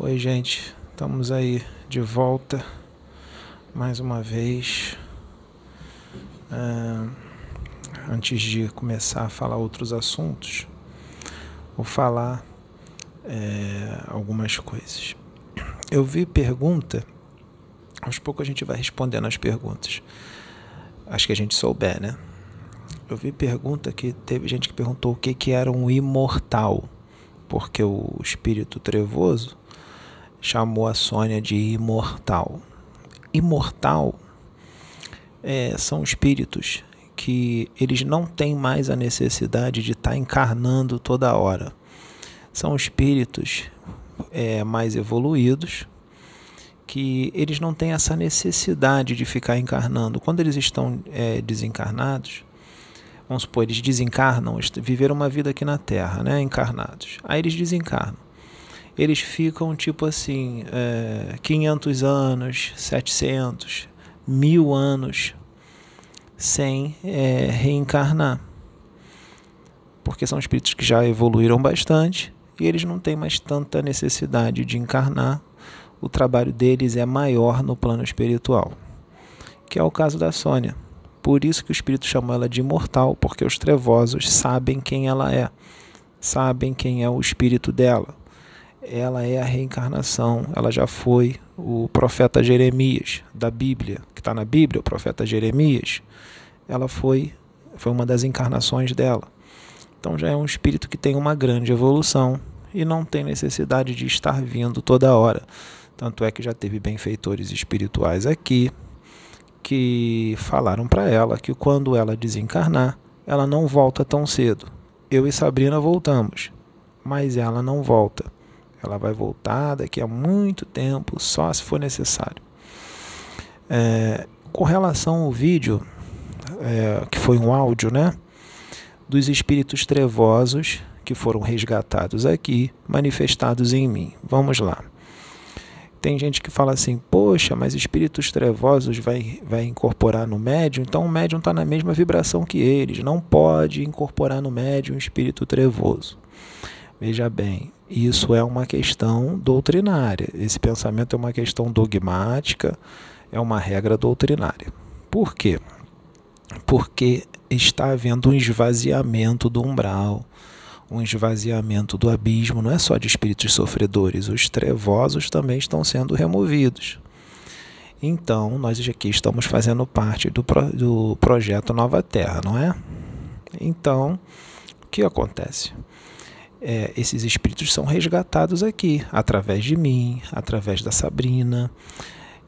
Oi, gente, estamos aí de volta mais uma vez. É, antes de começar a falar outros assuntos, vou falar é, algumas coisas. Eu vi pergunta, aos poucos a gente vai respondendo as perguntas. Acho que a gente souber, né? Eu vi pergunta que teve gente que perguntou o que, que era um imortal, porque o espírito trevoso chamou a Sônia de imortal. Imortal é, são espíritos que eles não têm mais a necessidade de estar tá encarnando toda hora. São espíritos é, mais evoluídos que eles não têm essa necessidade de ficar encarnando. Quando eles estão é, desencarnados, vamos supor, eles desencarnam, viveram uma vida aqui na Terra, né, encarnados. Aí eles desencarnam eles ficam tipo assim, é, 500 anos, 700, mil anos sem é, reencarnar. Porque são espíritos que já evoluíram bastante e eles não têm mais tanta necessidade de encarnar. O trabalho deles é maior no plano espiritual, que é o caso da Sônia. Por isso que o espírito chamou ela de imortal, porque os trevosos sabem quem ela é, sabem quem é o espírito dela ela é a reencarnação, ela já foi o profeta Jeremias da Bíblia, que está na Bíblia, o profeta Jeremias, ela foi, foi uma das encarnações dela. Então já é um espírito que tem uma grande evolução e não tem necessidade de estar vindo toda hora. Tanto é que já teve benfeitores espirituais aqui que falaram para ela que quando ela desencarnar, ela não volta tão cedo. Eu e Sabrina voltamos, mas ela não volta. Ela vai voltar daqui a muito tempo, só se for necessário. É, com relação ao vídeo, é, que foi um áudio, né? Dos espíritos trevosos que foram resgatados aqui, manifestados em mim. Vamos lá. Tem gente que fala assim, poxa, mas espíritos trevosos vai, vai incorporar no médium, então o médium está na mesma vibração que eles, não pode incorporar no médium um espírito trevoso. Veja bem, isso é uma questão doutrinária. Esse pensamento é uma questão dogmática, é uma regra doutrinária. Por quê? Porque está havendo um esvaziamento do umbral, um esvaziamento do abismo, não é só de espíritos sofredores, os trevosos também estão sendo removidos. Então, nós aqui estamos fazendo parte do, pro, do projeto Nova Terra, não é? Então, o que acontece? É, esses espíritos são resgatados aqui, através de mim, através da Sabrina,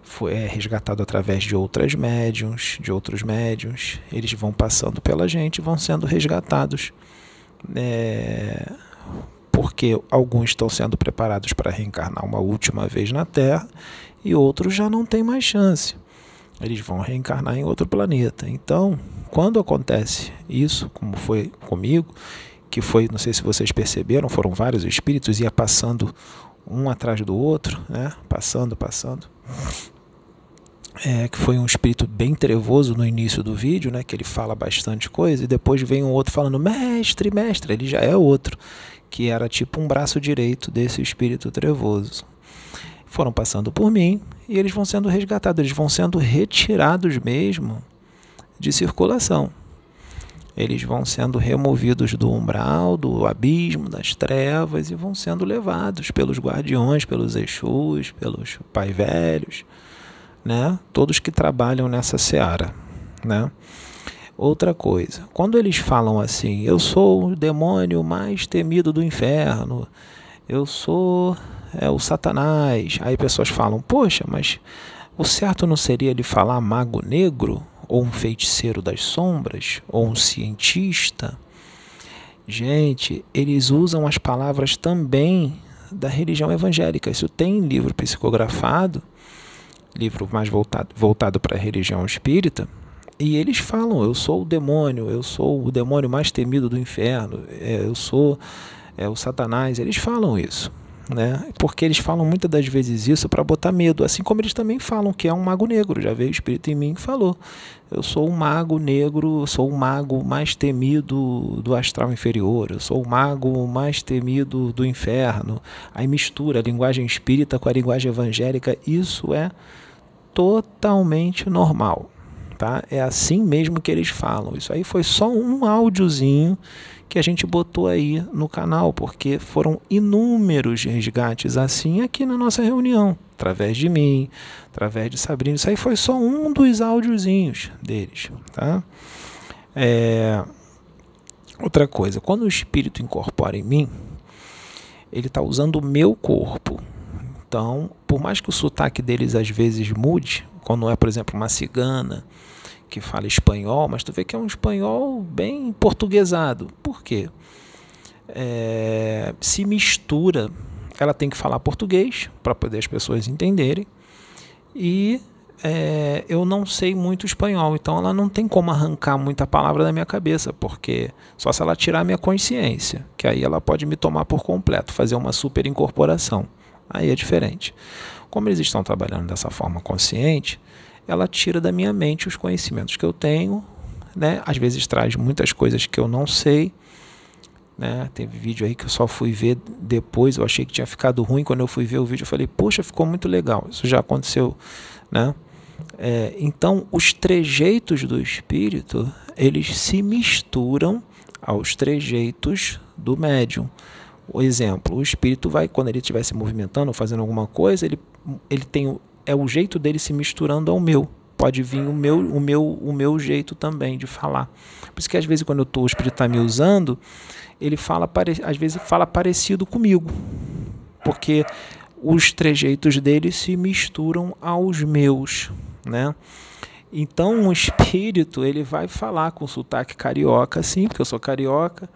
foi é, resgatado através de outras médiums, de outros médiums. Eles vão passando pela gente, vão sendo resgatados. É, porque alguns estão sendo preparados para reencarnar uma última vez na Terra e outros já não têm mais chance. Eles vão reencarnar em outro planeta. Então, quando acontece isso, como foi comigo, que foi, não sei se vocês perceberam, foram vários espíritos, ia passando um atrás do outro, né? passando, passando. É, que foi um espírito bem trevoso no início do vídeo, né? que ele fala bastante coisa, e depois vem um outro falando, mestre, mestre, ele já é outro, que era tipo um braço direito desse espírito trevoso. Foram passando por mim e eles vão sendo resgatados, eles vão sendo retirados mesmo de circulação eles vão sendo removidos do umbral, do abismo, das trevas e vão sendo levados pelos guardiões, pelos Exus, pelos pai velhos, né? Todos que trabalham nessa seara, né? Outra coisa, quando eles falam assim, eu sou o demônio mais temido do inferno, eu sou é, o Satanás, aí pessoas falam, poxa, mas o certo não seria ele falar mago negro? Ou um feiticeiro das sombras, ou um cientista. Gente, eles usam as palavras também da religião evangélica. Isso tem livro psicografado, livro mais voltado, voltado para a religião espírita, e eles falam: Eu sou o demônio, eu sou o demônio mais temido do inferno, é, eu sou é, o Satanás. Eles falam isso. Né? Porque eles falam muitas das vezes isso para botar medo, assim como eles também falam que é um mago negro. Já veio o espírito em mim que falou: eu sou um mago negro, sou o mago mais temido do astral inferior, eu sou o mago mais temido do inferno. Aí mistura a linguagem espírita com a linguagem evangélica. Isso é totalmente normal, tá? É assim mesmo que eles falam. Isso aí foi só um áudiozinho que a gente botou aí no canal, porque foram inúmeros resgates assim aqui na nossa reunião, através de mim, através de Sabrina. Isso aí foi só um dos áudiozinhos deles, tá? É... Outra coisa, quando o espírito incorpora em mim, ele está usando o meu corpo. Então, por mais que o sotaque deles às vezes mude, quando é, por exemplo, uma cigana, que fala espanhol, mas tu vê que é um espanhol bem portuguesado. Por quê? É, se mistura, ela tem que falar português para poder as pessoas entenderem. E é, eu não sei muito espanhol, então ela não tem como arrancar muita palavra da minha cabeça, porque só se ela tirar a minha consciência, que aí ela pode me tomar por completo, fazer uma super incorporação. Aí é diferente. Como eles estão trabalhando dessa forma consciente, ela tira da minha mente os conhecimentos que eu tenho, né? Às vezes traz muitas coisas que eu não sei, né? Teve vídeo aí que eu só fui ver depois, eu achei que tinha ficado ruim quando eu fui ver o vídeo, eu falei, poxa, ficou muito legal. Isso já aconteceu, né? É, então, os trejeitos do espírito, eles se misturam aos trejeitos do médium. O exemplo, o espírito vai, quando ele estiver se movimentando fazendo alguma coisa, ele, ele tem é o jeito dele se misturando ao meu. Pode vir o meu, o meu, o meu jeito também de falar. Por isso que às vezes quando eu tô, o espírito está me usando, ele fala, às vezes fala parecido comigo. Porque os trejeitos dele se misturam aos meus, né? Então o espírito ele vai falar com sotaque carioca, sim, porque eu sou carioca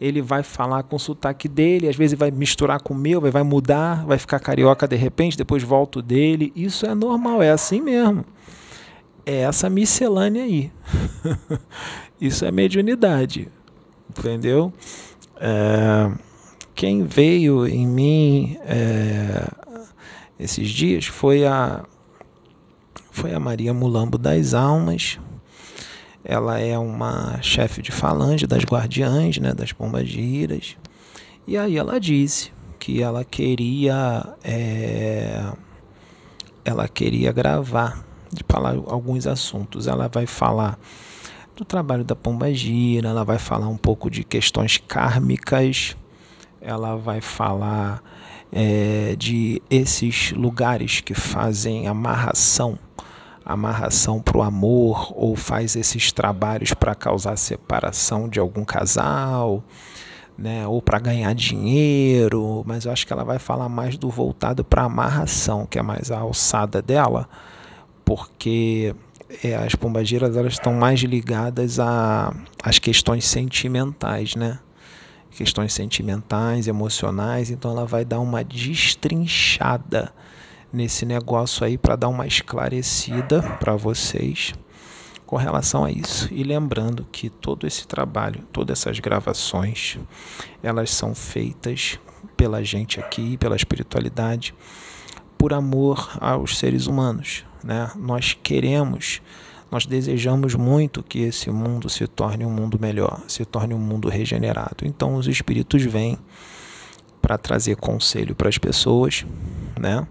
ele vai falar com o sotaque dele, às vezes vai misturar com o meu, vai mudar, vai ficar carioca de repente, depois volta dele. Isso é normal, é assim mesmo. É essa miscelânea aí. Isso é mediunidade. Entendeu? É, quem veio em mim é, esses dias foi a foi a Maria Mulambo das Almas, ela é uma chefe de falange das guardiães, né, das pombagiras. E aí ela disse que ela queria é, ela queria gravar de falar alguns assuntos. Ela vai falar do trabalho da pombagira, ela vai falar um pouco de questões kármicas, ela vai falar é, de esses lugares que fazem amarração amarração para o amor ou faz esses trabalhos para causar separação de algum casal, né, ou para ganhar dinheiro, mas eu acho que ela vai falar mais do voltado para amarração, que é mais a alçada dela, porque é, as pombageiras elas estão mais ligadas a as questões sentimentais, né? Questões sentimentais, emocionais, então ela vai dar uma destrinchada nesse negócio aí para dar uma esclarecida para vocês com relação a isso. E lembrando que todo esse trabalho, todas essas gravações, elas são feitas pela gente aqui, pela espiritualidade, por amor aos seres humanos. Né? Nós queremos, nós desejamos muito que esse mundo se torne um mundo melhor, se torne um mundo regenerado. Então os espíritos vêm para trazer conselho para as pessoas, né?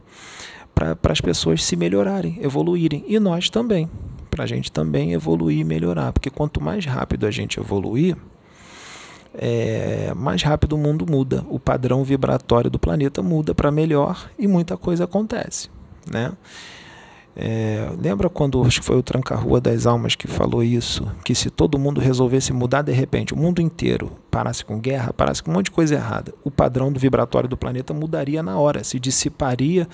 Para as pessoas se melhorarem, evoluírem. E nós também, para a gente também evoluir e melhorar. Porque quanto mais rápido a gente evoluir, é, mais rápido o mundo muda. O padrão vibratório do planeta muda para melhor e muita coisa acontece. Né? É, lembra quando acho que foi o Tranca-Rua das Almas que falou isso? Que se todo mundo resolvesse mudar de repente, o mundo inteiro parasse com guerra, parasse com um monte de coisa errada, o padrão do vibratório do planeta mudaria na hora, se dissiparia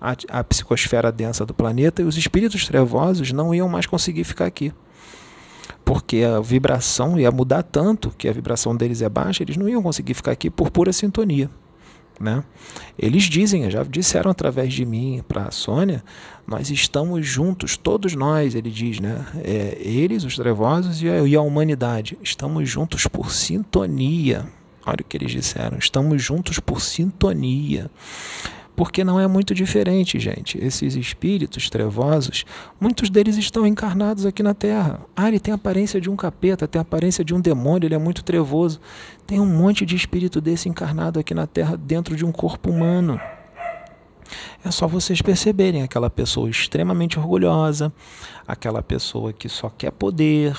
a, a psicosfera densa do planeta e os espíritos trevosos não iam mais conseguir ficar aqui. Porque a vibração ia mudar tanto que a vibração deles é baixa, eles não iam conseguir ficar aqui por pura sintonia. Né? Eles dizem, já disseram através de mim para a Sônia, nós estamos juntos, todos nós, ele diz, né? É, eles, os trevosos e a, e a humanidade, estamos juntos por sintonia. Olha o que eles disseram. Estamos juntos por sintonia. Porque não é muito diferente, gente. Esses espíritos trevosos, muitos deles estão encarnados aqui na Terra. Ah, ele tem a aparência de um capeta, tem a aparência de um demônio, ele é muito trevoso. Tem um monte de espírito desse encarnado aqui na Terra dentro de um corpo humano. É só vocês perceberem aquela pessoa extremamente orgulhosa, aquela pessoa que só quer poder,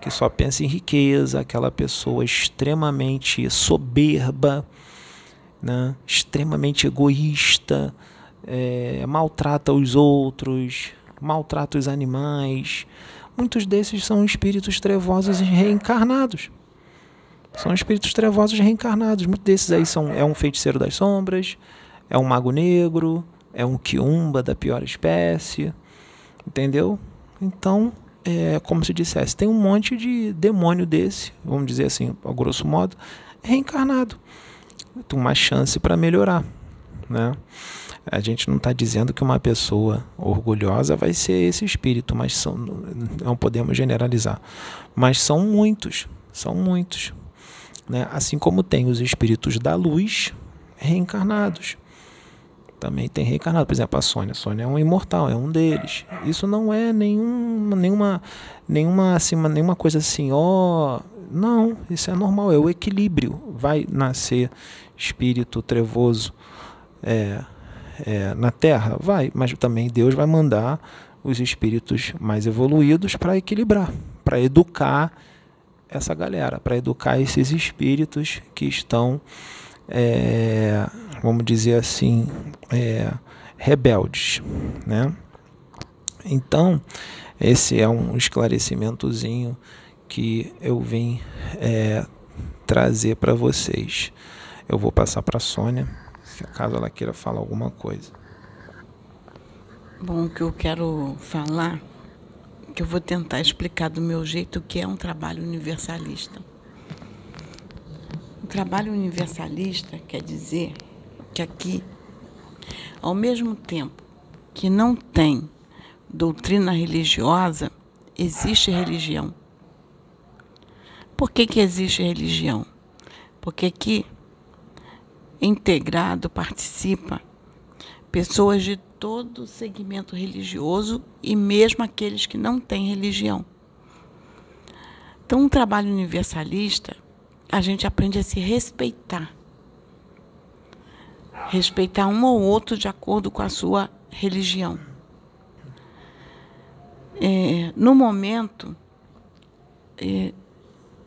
que só pensa em riqueza, aquela pessoa extremamente soberba, né? extremamente egoísta, é, maltrata os outros, maltrata os animais. Muitos desses são espíritos trevosos reencarnados. São espíritos trevosos reencarnados. Muitos desses aí são é um feiticeiro das sombras, é um mago negro, é um quiumba da pior espécie, entendeu? Então, é como se dissesse, tem um monte de demônio desse, vamos dizer assim, a grosso modo, reencarnado. Tem uma chance para melhorar, né? A gente não está dizendo que uma pessoa orgulhosa vai ser esse espírito, mas são, não podemos generalizar. Mas são muitos, são muitos. Né? Assim como tem os espíritos da luz reencarnados também tem reencarnado. Por exemplo, a Sônia. A Sônia é um imortal, é um deles. Isso não é nenhum, nenhuma, nenhuma, assim, nenhuma coisa assim, ó. Oh, não, isso é normal, é o equilíbrio. Vai nascer espírito trevoso é, é, na Terra? Vai, mas também Deus vai mandar os espíritos mais evoluídos para equilibrar, para educar essa galera, para educar esses espíritos que estão é, vamos dizer assim, é, rebeldes, né? Então, esse é um esclarecimentozinho que eu vim é, trazer para vocês. Eu vou passar para a Sônia, se caso ela queira falar alguma coisa. Bom, o que eu quero falar, que eu vou tentar explicar do meu jeito, que é um trabalho universalista trabalho universalista quer dizer que aqui, ao mesmo tempo que não tem doutrina religiosa, existe religião. Por que, que existe religião? Porque aqui, integrado, participa pessoas de todo segmento religioso e mesmo aqueles que não têm religião. Então, um trabalho universalista a gente aprende a se respeitar. Respeitar um ou outro de acordo com a sua religião. É, no momento, é,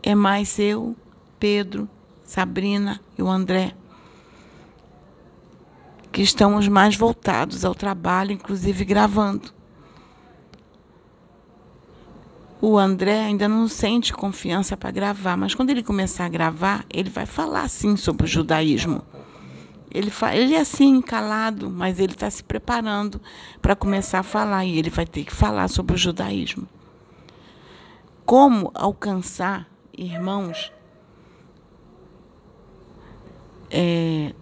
é mais eu, Pedro, Sabrina e o André, que estamos mais voltados ao trabalho, inclusive gravando o André ainda não sente confiança para gravar, mas quando ele começar a gravar, ele vai falar sim sobre o judaísmo. Ele, ele é assim, calado, mas ele está se preparando para começar a falar e ele vai ter que falar sobre o judaísmo. Como alcançar irmãos é,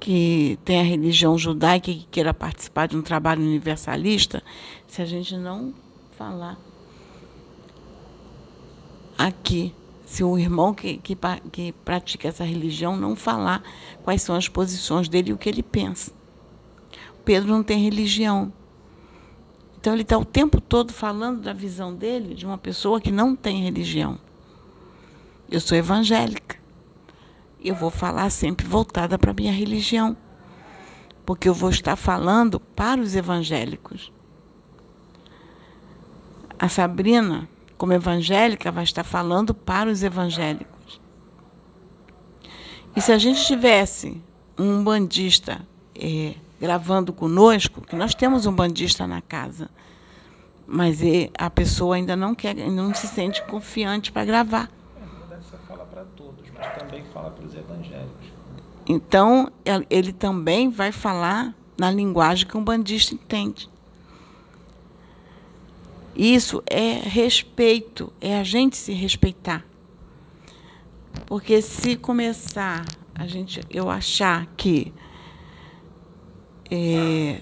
que tem a religião judaica e que queira participar de um trabalho universalista, se a gente não falar aqui. Se o irmão que, que, que pratica essa religião não falar quais são as posições dele e o que ele pensa. Pedro não tem religião. Então ele está o tempo todo falando da visão dele de uma pessoa que não tem religião. Eu sou evangélica. Eu vou falar sempre voltada para a minha religião. Porque eu vou estar falando para os evangélicos. A Sabrina, como evangélica, vai estar falando para os evangélicos. E se a gente tivesse um bandista é, gravando conosco, que nós temos um bandista na casa, mas é, a pessoa ainda não quer, não se sente confiante para gravar. Ser falar para todos, mas também fala para os evangélicos. Então, ele também vai falar na linguagem que um bandista entende. Isso é respeito, é a gente se respeitar. Porque se começar a gente eu achar que é,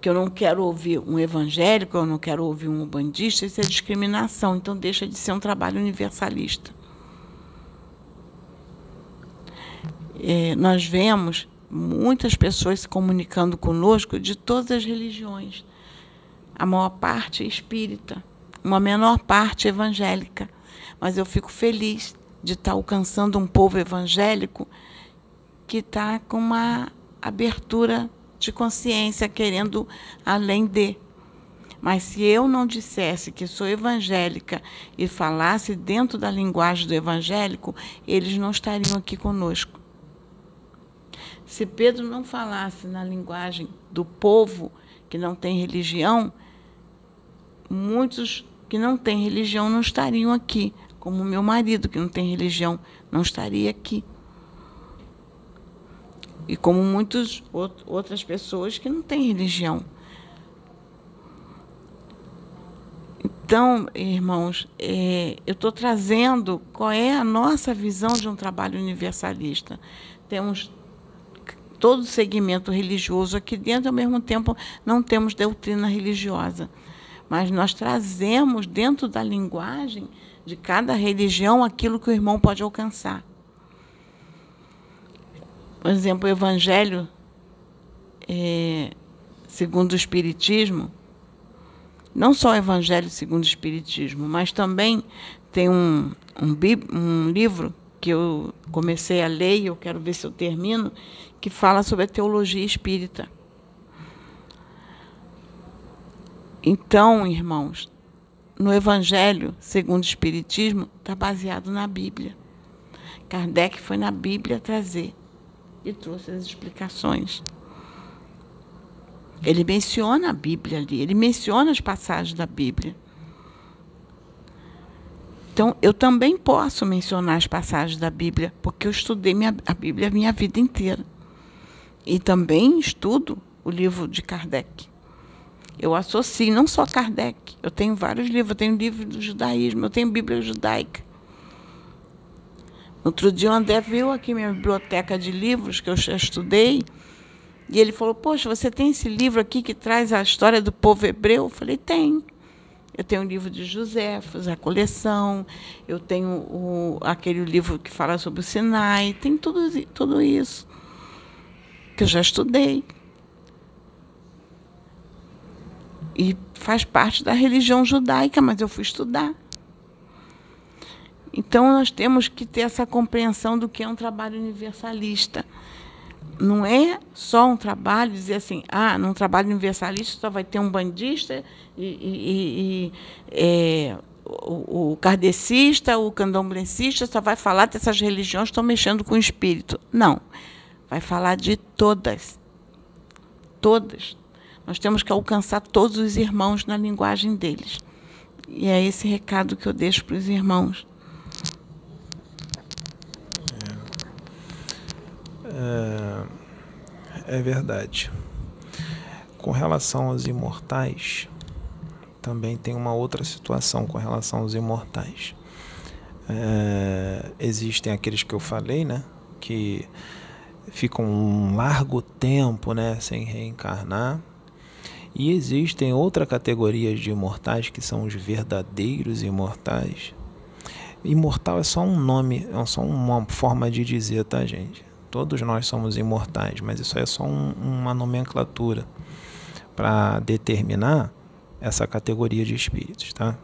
que eu não quero ouvir um evangélico, eu não quero ouvir um bandista, isso é discriminação. Então deixa de ser um trabalho universalista. é, nós vemos muitas pessoas se comunicando conosco de todas as religiões. A maior parte é espírita, uma menor parte evangélica. Mas eu fico feliz de estar alcançando um povo evangélico que está com uma abertura de consciência, querendo além de. Mas se eu não dissesse que sou evangélica e falasse dentro da linguagem do evangélico, eles não estariam aqui conosco. Se Pedro não falasse na linguagem do povo que não tem religião, muitos que não têm religião não estariam aqui, como meu marido que não tem religião não estaria aqui. E como muitas outras pessoas que não têm religião. Então, irmãos, é, eu estou trazendo qual é a nossa visão de um trabalho universalista. Temos todo o segmento religioso aqui dentro, ao mesmo tempo não temos doutrina religiosa. Mas nós trazemos dentro da linguagem de cada religião aquilo que o irmão pode alcançar. Por exemplo, o Evangelho é, segundo o Espiritismo, não só o Evangelho segundo o Espiritismo, mas também tem um, um, um livro que eu comecei a ler e eu quero ver se eu termino, que fala sobre a teologia espírita. Então, irmãos, no Evangelho, segundo o Espiritismo, está baseado na Bíblia. Kardec foi na Bíblia trazer e trouxe as explicações. Ele menciona a Bíblia ali, ele menciona as passagens da Bíblia. Então, eu também posso mencionar as passagens da Bíblia, porque eu estudei minha, a Bíblia a minha vida inteira. E também estudo o livro de Kardec. Eu associo não só Kardec, eu tenho vários livros, eu tenho livro do judaísmo, eu tenho Bíblia judaica. Outro dia o André viu aqui minha biblioteca de livros que eu já estudei, e ele falou: Poxa, você tem esse livro aqui que traz a história do povo hebreu? Eu falei: Tem. Eu tenho o livro de Joséfos, a coleção, eu tenho o, aquele livro que fala sobre o Sinai, tem tudo, tudo isso que eu já estudei. E faz parte da religião judaica, mas eu fui estudar. Então nós temos que ter essa compreensão do que é um trabalho universalista não é só um trabalho dizer assim, ah, num trabalho universalista só vai ter um bandista e, e, e é, o, o kardecista, o candomblessista só vai falar dessas religiões que estão mexendo com o espírito. Não. Vai falar de todas. Todas. Nós temos que alcançar todos os irmãos na linguagem deles. E é esse recado que eu deixo para os irmãos. É, é verdade. Com relação aos imortais, também tem uma outra situação com relação aos imortais. É, existem aqueles que eu falei, né? Que ficam um largo tempo, né? Sem reencarnar. E existem outra categoria de imortais que são os verdadeiros imortais. Imortal é só um nome, é só uma forma de dizer, tá, gente? Todos nós somos imortais, mas isso é só um, uma nomenclatura para determinar essa categoria de espíritos, tá?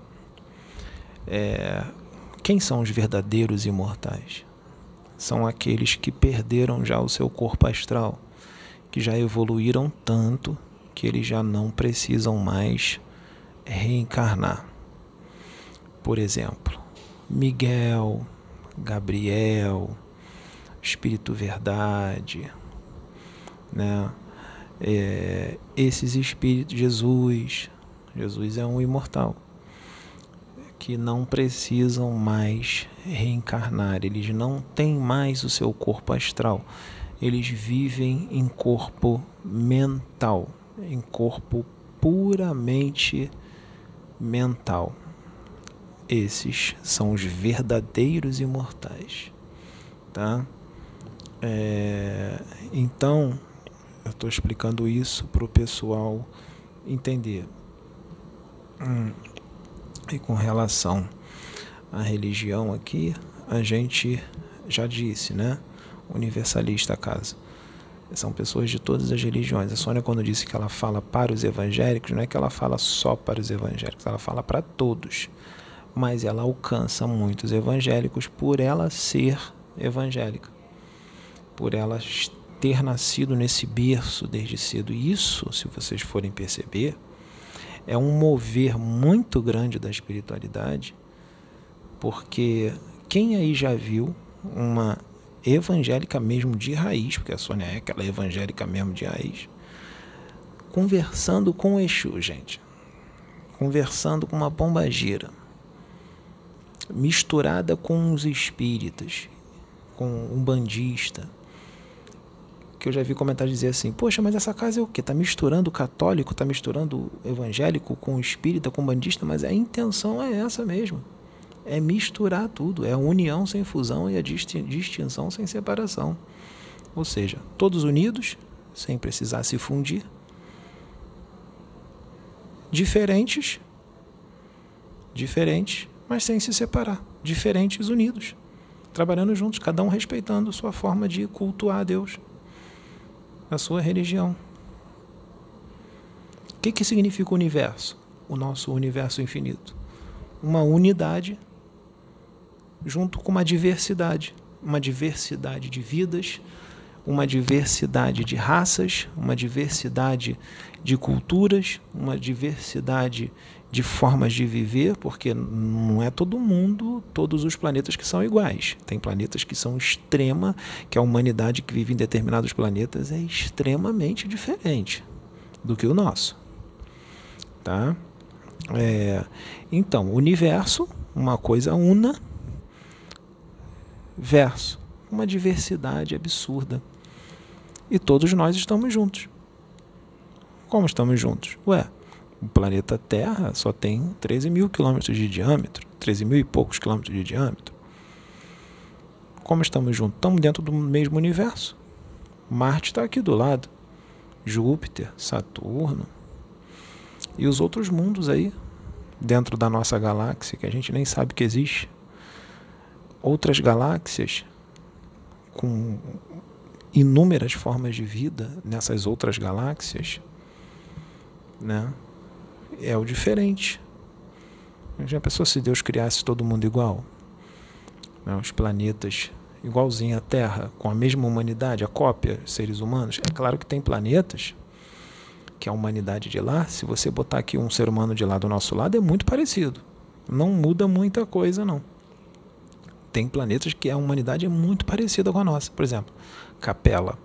É, quem são os verdadeiros imortais? São aqueles que perderam já o seu corpo astral, que já evoluíram tanto que eles já não precisam mais reencarnar. Por exemplo, Miguel, Gabriel, Espírito Verdade, né? É, esses espíritos, Jesus, Jesus é um imortal, que não precisam mais reencarnar, eles não têm mais o seu corpo astral, eles vivem em corpo mental, em corpo puramente mental. Esses são os verdadeiros imortais, tá? É, então, eu estou explicando isso para o pessoal entender. Hum, e com relação à religião aqui, a gente já disse, né? universalista a casa. São pessoas de todas as religiões. A Sônia, quando disse que ela fala para os evangélicos, não é que ela fala só para os evangélicos, ela fala para todos. Mas ela alcança muitos evangélicos por ela ser evangélica, por ela ter nascido nesse berço desde cedo. Isso, se vocês forem perceber, é um mover muito grande da espiritualidade, porque quem aí já viu uma evangélica mesmo de raiz, porque a Sônia é aquela evangélica mesmo de raiz, conversando com o Exu, gente. Conversando com uma pomba gira, misturada com os espíritas, com um bandista. Que eu já vi comentários dizer assim: Poxa, mas essa casa é o quê? Está misturando católico, está misturando evangélico com o espírita, com bandista, mas a intenção é essa mesmo. É misturar tudo, é a união sem fusão e a distinção sem separação. Ou seja, todos unidos, sem precisar se fundir, diferentes, diferentes, mas sem se separar, diferentes unidos, trabalhando juntos, cada um respeitando sua forma de cultuar a Deus, a sua religião. O que, que significa o universo? O nosso universo infinito. Uma unidade junto com uma diversidade, uma diversidade de vidas, uma diversidade de raças, uma diversidade de culturas, uma diversidade de formas de viver, porque não é todo mundo, todos os planetas que são iguais. Tem planetas que são extrema, que a humanidade que vive em determinados planetas é extremamente diferente do que o nosso. Tá? É, então, universo, uma coisa una, verso. Uma diversidade absurda. E todos nós estamos juntos. Como estamos juntos? Ué, o planeta Terra só tem 13 mil quilômetros de diâmetro, 13 mil e poucos quilômetros de diâmetro. Como estamos juntos? Estamos dentro do mesmo universo. Marte está aqui do lado. Júpiter, Saturno e os outros mundos aí dentro da nossa galáxia que a gente nem sabe que existe outras galáxias com inúmeras formas de vida nessas outras galáxias, né? É o diferente. Já pensou se Deus criasse todo mundo igual? Né? Os planetas igualzinho à Terra, com a mesma humanidade, a cópia, seres humanos. É claro que tem planetas que a humanidade de lá, se você botar aqui um ser humano de lá do nosso lado, é muito parecido. Não muda muita coisa, não tem planetas que a humanidade é muito parecida com a nossa. Por exemplo, Capela.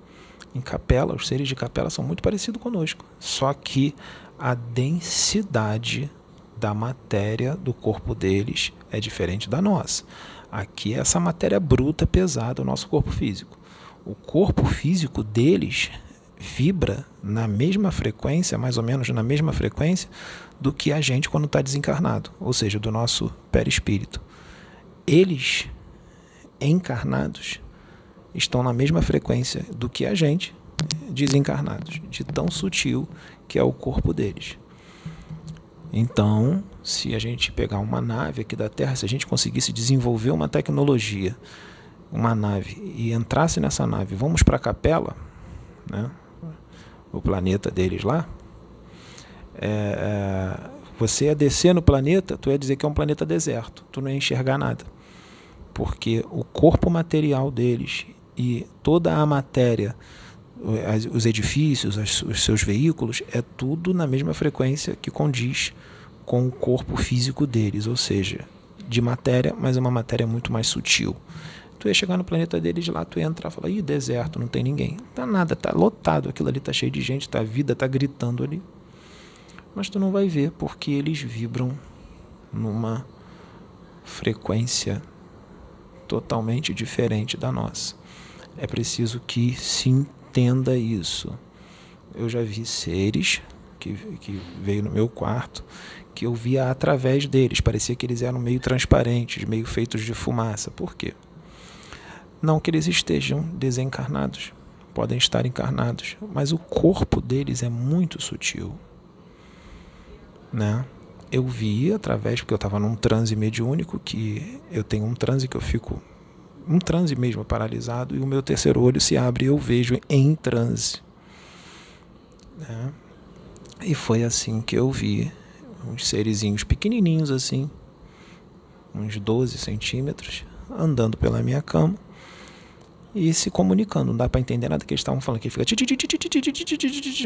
Em Capela, os seres de Capela são muito parecidos conosco. Só que a densidade da matéria do corpo deles é diferente da nossa. Aqui é essa matéria bruta, pesada, o nosso corpo físico. O corpo físico deles vibra na mesma frequência, mais ou menos na mesma frequência, do que a gente quando está desencarnado, ou seja, do nosso perispírito. Eles encarnados estão na mesma frequência do que a gente, desencarnados, de tão sutil que é o corpo deles. Então, se a gente pegar uma nave aqui da Terra, se a gente conseguisse desenvolver uma tecnologia, uma nave, e entrasse nessa nave, vamos para a capela, né, o planeta deles lá, é, é, você ia descer no planeta, tu ia dizer que é um planeta deserto, tu não ia enxergar nada porque o corpo material deles e toda a matéria, os edifícios, os seus veículos, é tudo na mesma frequência que condiz com o corpo físico deles, ou seja, de matéria, mas é uma matéria muito mais sutil. Tu ia chegar no planeta deles lá, tu ia entrar e falar, ih, deserto, não tem ninguém. Tá nada, tá lotado, aquilo ali tá cheio de gente, tá a vida tá gritando ali. Mas tu não vai ver porque eles vibram numa frequência totalmente diferente da nossa. É preciso que se entenda isso. Eu já vi seres que, que veio no meu quarto que eu via através deles. Parecia que eles eram meio transparentes, meio feitos de fumaça. Por quê? Não que eles estejam desencarnados, podem estar encarnados, mas o corpo deles é muito sutil, né? eu vi através, porque eu estava num transe mediúnico, que eu tenho um transe que eu fico um transe mesmo paralisado, e o meu terceiro olho se abre e eu vejo em transe. Né? E foi assim que eu vi uns serizinhos pequenininhos assim, uns 12 centímetros, andando pela minha cama e se comunicando. Não dá para entender nada que eles estavam falando, que fica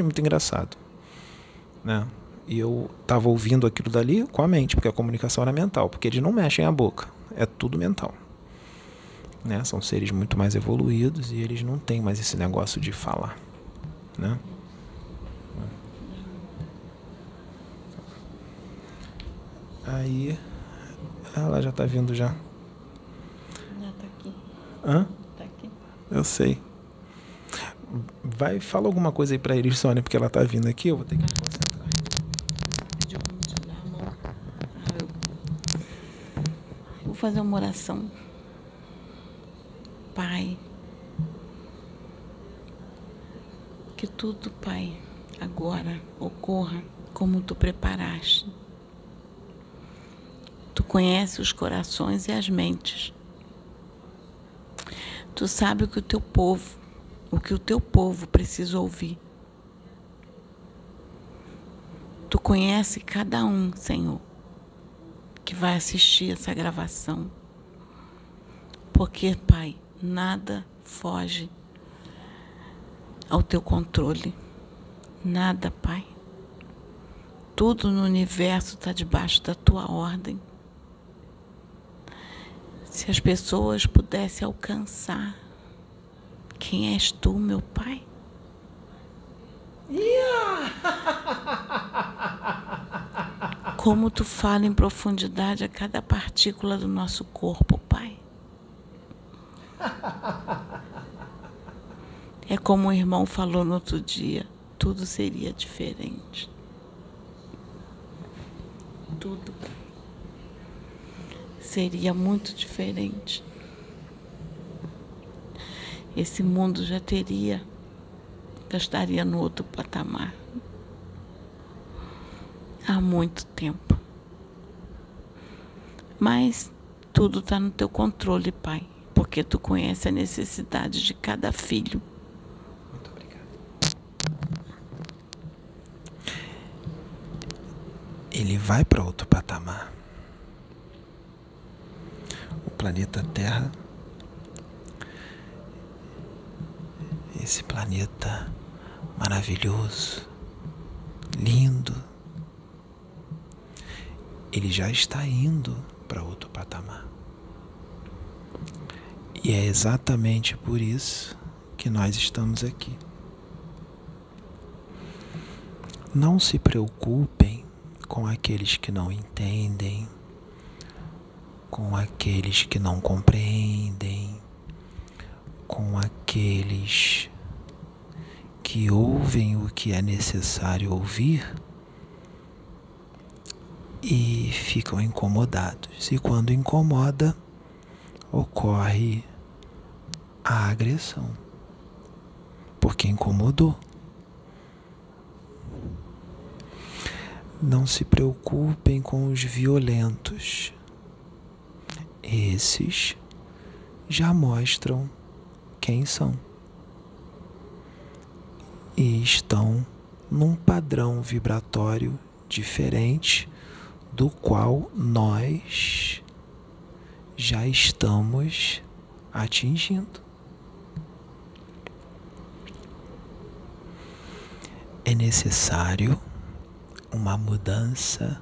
muito engraçado, né? E eu tava ouvindo aquilo dali com a mente, porque a comunicação era mental, porque eles não mexem a boca, é tudo mental. Né? São seres muito mais evoluídos e eles não têm mais esse negócio de falar, né? Aí ela já tá vindo já. Já tá aqui. Hã? Tá aqui. Eu sei. Vai, fala alguma coisa aí pra eles, Sônia, porque ela tá vindo aqui, eu vou ter que me concentrar. Ah, Vou fazer uma oração. Pai, que tudo, Pai, agora ocorra como tu preparaste. Tu conheces os corações e as mentes. Tu sabe o que o teu povo, o que o teu povo precisa ouvir. Tu conhece cada um, Senhor, que vai assistir essa gravação. Porque, Pai, nada foge ao teu controle. Nada, Pai. Tudo no universo está debaixo da tua ordem. Se as pessoas pudessem alcançar quem és tu, meu Pai. Como tu fala em profundidade a cada partícula do nosso corpo, Pai. É como o irmão falou no outro dia, tudo seria diferente. Tudo seria muito diferente. Esse mundo já teria, já estaria no outro patamar há muito tempo. Mas tudo está no teu controle, Pai, porque tu conhece a necessidade de cada filho. Muito obrigado. Ele vai para outro patamar. O planeta Terra. Esse planeta maravilhoso, lindo. Ele já está indo para outro patamar. E é exatamente por isso que nós estamos aqui. Não se preocupem com aqueles que não entendem, com aqueles que não compreendem, com aqueles que ouvem o que é necessário ouvir e ficam incomodados. E quando incomoda, ocorre a agressão, porque incomodou. Não se preocupem com os violentos. Esses já mostram quem são e estão num padrão vibratório diferente do qual nós já estamos atingindo. É necessário uma mudança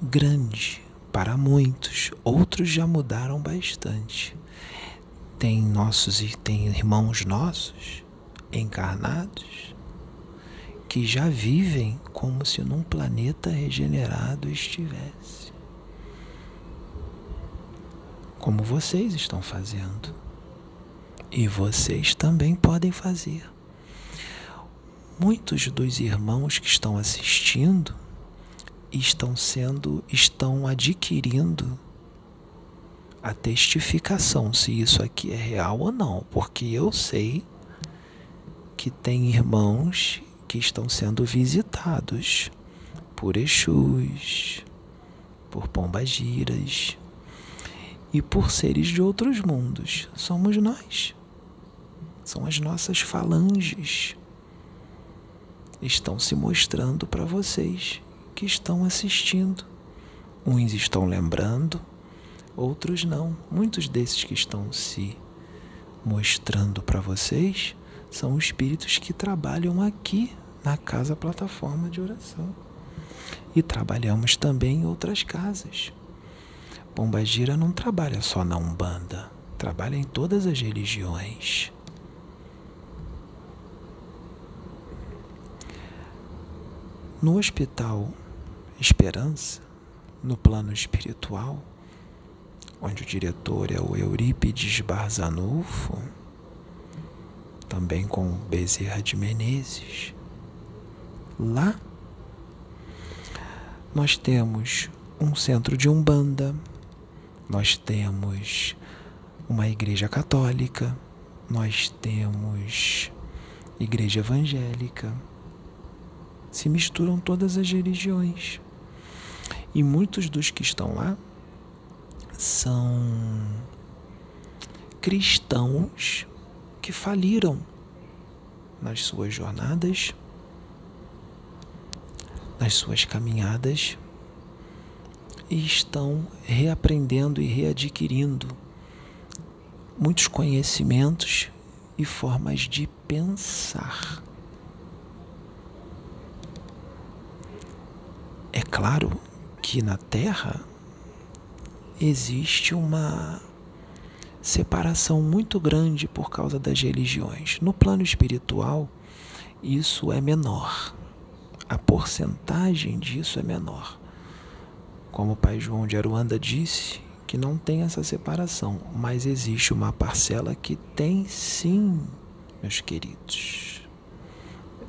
grande para muitos, outros já mudaram bastante. Tem nossos e tem irmãos nossos encarnados que já vivem como se num planeta regenerado estivesse. Como vocês estão fazendo. E vocês também podem fazer. Muitos dos irmãos que estão assistindo estão sendo, estão adquirindo a testificação se isso aqui é real ou não, porque eu sei que tem irmãos que estão sendo visitados por Exus, por pombagiras, E por seres de outros mundos, somos nós. São as nossas falanges. Estão se mostrando para vocês que estão assistindo. Uns estão lembrando, outros não. Muitos desses que estão se mostrando para vocês são espíritos que trabalham aqui na casa plataforma de oração. E trabalhamos também em outras casas. Pombagira não trabalha só na Umbanda, trabalha em todas as religiões. No Hospital Esperança, no plano espiritual, onde o diretor é o Eurípides Barzanufo, também com Bezerra de Menezes. Lá nós temos um centro de umbanda, nós temos uma igreja católica, nós temos igreja evangélica. Se misturam todas as religiões. E muitos dos que estão lá são cristãos que faliram nas suas jornadas, nas suas caminhadas e estão reaprendendo e readquirindo muitos conhecimentos e formas de pensar. É claro que na Terra existe uma separação muito grande por causa das religiões. No plano espiritual, isso é menor. A porcentagem disso é menor. Como o pai João de Aruanda disse, que não tem essa separação, mas existe uma parcela que tem sim, meus queridos,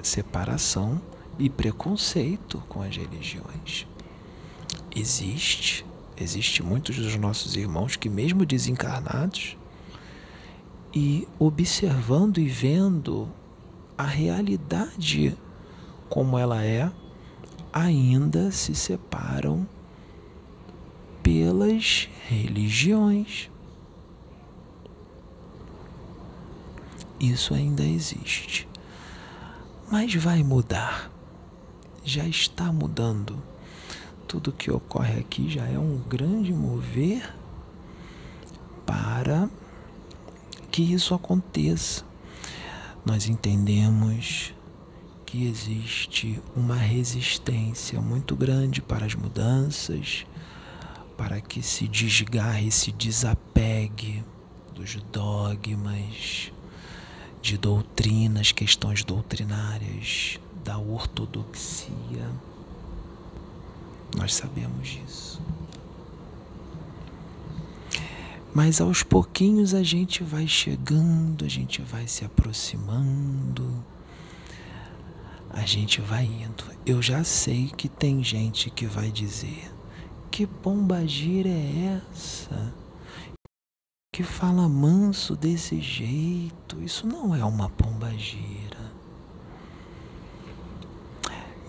separação e preconceito com as religiões. Existe Existe muitos dos nossos irmãos que, mesmo desencarnados, e observando e vendo a realidade como ela é, ainda se separam pelas religiões. Isso ainda existe. Mas vai mudar. Já está mudando tudo que ocorre aqui já é um grande mover para que isso aconteça. Nós entendemos que existe uma resistência muito grande para as mudanças, para que se desgarre, se desapegue dos dogmas, de doutrinas, questões doutrinárias, da ortodoxia nós sabemos disso. Mas aos pouquinhos a gente vai chegando, a gente vai se aproximando, a gente vai indo. Eu já sei que tem gente que vai dizer: que pombagira é essa? Que fala manso desse jeito? Isso não é uma pombagira.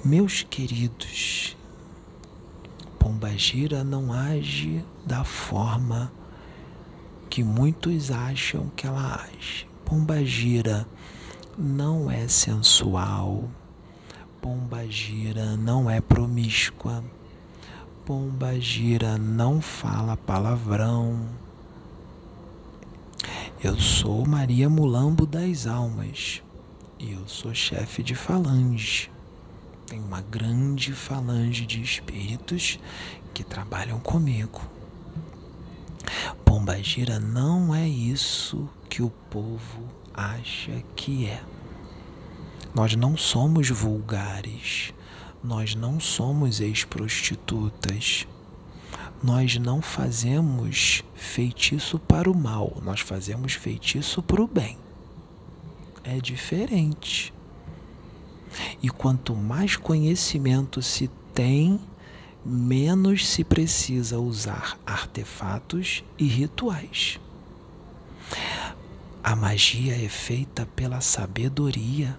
Meus queridos, pombagira não age da forma que muitos acham que ela age. Pombagira não é sensual. Pombagira não é promíscua. Pombagira não fala palavrão. Eu sou Maria Mulambo das Almas e eu sou chefe de falange tem uma grande falange de espíritos que trabalham comigo. Pombagira não é isso que o povo acha que é. Nós não somos vulgares, nós não somos ex-prostitutas, nós não fazemos feitiço para o mal, nós fazemos feitiço para o bem. É diferente. E quanto mais conhecimento se tem, menos se precisa usar artefatos e rituais. A magia é feita pela sabedoria.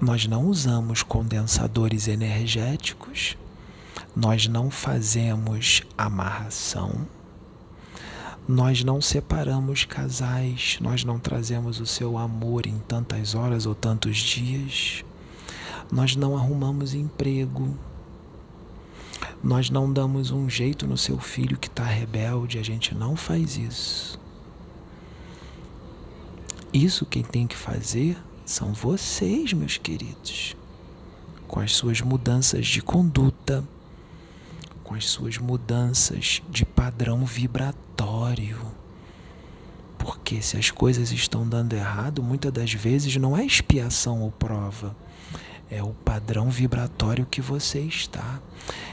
Nós não usamos condensadores energéticos, Nós não fazemos amarração. Nós não separamos casais, nós não trazemos o seu amor em tantas horas ou tantos dias. Nós não arrumamos emprego. Nós não damos um jeito no seu filho que está rebelde, a gente não faz isso. Isso quem tem que fazer são vocês, meus queridos, com as suas mudanças de conduta, com as suas mudanças de padrão vibratório. Porque se as coisas estão dando errado, muitas das vezes não é expiação ou prova, é o padrão vibratório que você está.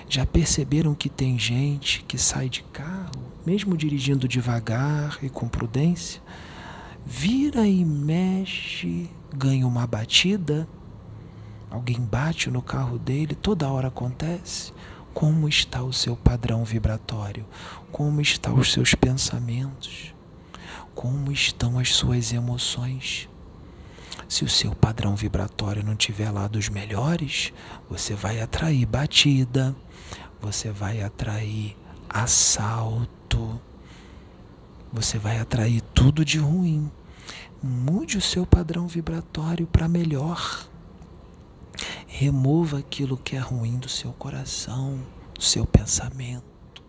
Já perceberam que tem gente que sai de carro, mesmo dirigindo devagar e com prudência? vira e mexe, ganha uma batida, alguém bate no carro dele, toda hora acontece. Como está o seu padrão vibratório? Como estão os seus pensamentos? Como estão as suas emoções? Se o seu padrão vibratório não tiver lá dos melhores, você vai atrair batida, você vai atrair assalto, você vai atrair tudo de ruim. Mude o seu padrão vibratório para melhor. Remova aquilo que é ruim do seu coração, do seu pensamento.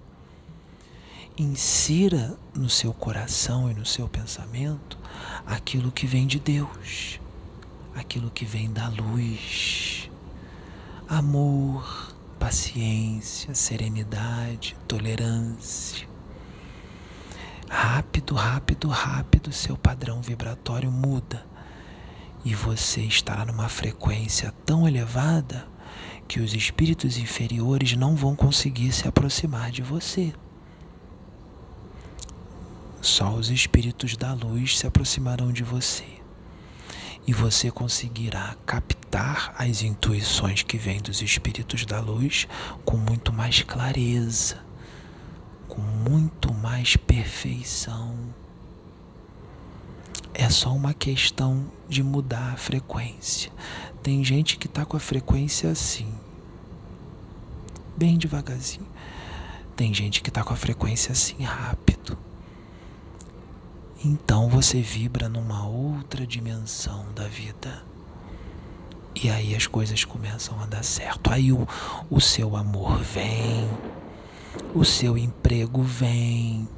Insira no seu coração e no seu pensamento aquilo que vem de Deus, aquilo que vem da luz. Amor, paciência, serenidade, tolerância rápido, rápido, rápido, seu padrão vibratório muda e você estará numa frequência tão elevada que os espíritos inferiores não vão conseguir se aproximar de você. Só os espíritos da luz se aproximarão de você. E você conseguirá captar as intuições que vêm dos espíritos da luz com muito mais clareza com muito mais perfeição. É só uma questão de mudar a frequência. Tem gente que está com a frequência assim, bem devagarzinho. Tem gente que está com a frequência assim rápido. Então você vibra numa outra dimensão da vida. E aí as coisas começam a dar certo. Aí o, o seu amor vem o seu emprego vem,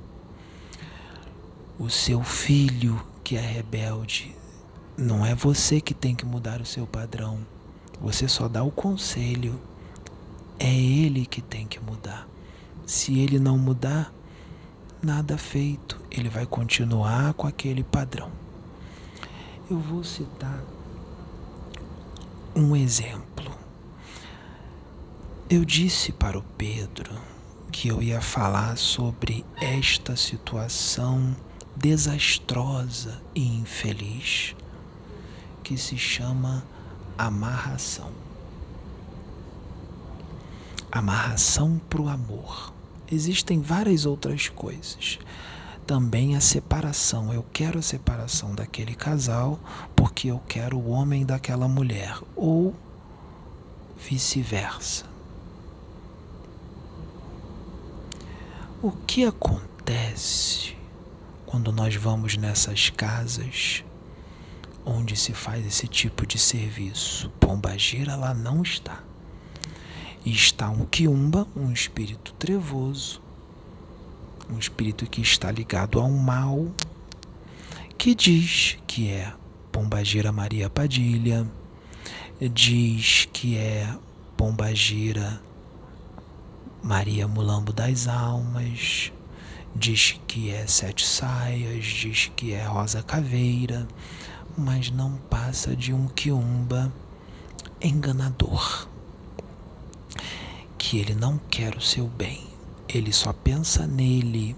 o seu filho que é rebelde. Não é você que tem que mudar o seu padrão. Você só dá o conselho. É ele que tem que mudar. Se ele não mudar, nada feito. Ele vai continuar com aquele padrão. Eu vou citar um exemplo. Eu disse para o Pedro que eu ia falar sobre esta situação desastrosa e infeliz que se chama amarração. Amarração para o amor. Existem várias outras coisas. Também a separação. Eu quero a separação daquele casal porque eu quero o homem daquela mulher. Ou vice-versa. O que acontece quando nós vamos nessas casas onde se faz esse tipo de serviço? Pombagira lá não está. E está um quiumba, um espírito trevoso, um espírito que está ligado ao mal, que diz que é Pombagira Maria Padilha, diz que é Pombagira Maria Mulambo das Almas, diz que é Sete Saias, diz que é Rosa Caveira, mas não passa de um quiumba enganador. Que ele não quer o seu bem, ele só pensa nele.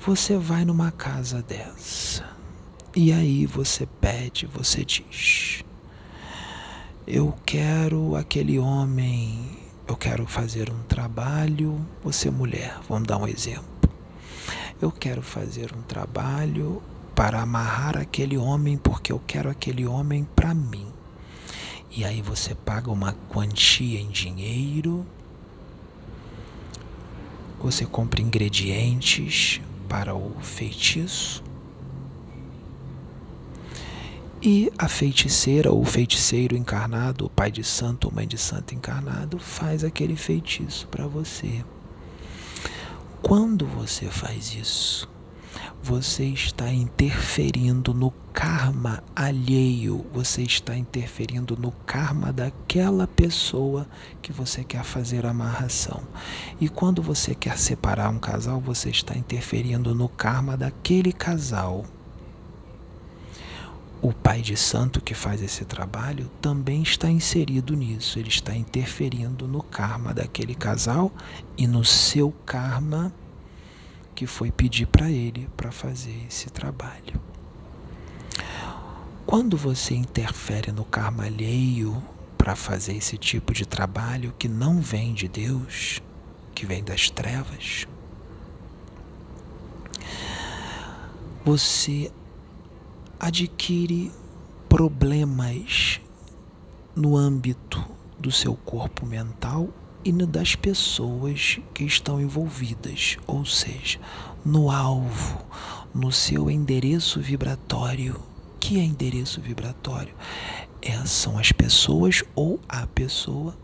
Você vai numa casa dessa e aí você pede, você diz: Eu quero aquele homem eu quero fazer um trabalho, você mulher, vamos dar um exemplo. Eu quero fazer um trabalho para amarrar aquele homem porque eu quero aquele homem para mim. E aí você paga uma quantia em dinheiro, você compra ingredientes para o feitiço. E a feiticeira ou o feiticeiro encarnado, o pai de santo ou mãe de santo encarnado, faz aquele feitiço para você. Quando você faz isso, você está interferindo no karma alheio, você está interferindo no karma daquela pessoa que você quer fazer amarração. E quando você quer separar um casal, você está interferindo no karma daquele casal. O pai de santo que faz esse trabalho também está inserido nisso, ele está interferindo no karma daquele casal e no seu karma que foi pedir para ele para fazer esse trabalho. Quando você interfere no karma alheio para fazer esse tipo de trabalho que não vem de Deus, que vem das trevas, você adquire problemas no âmbito do seu corpo mental e das pessoas que estão envolvidas, ou seja, no alvo, no seu endereço vibratório. Que é endereço vibratório? É, são as pessoas ou a pessoa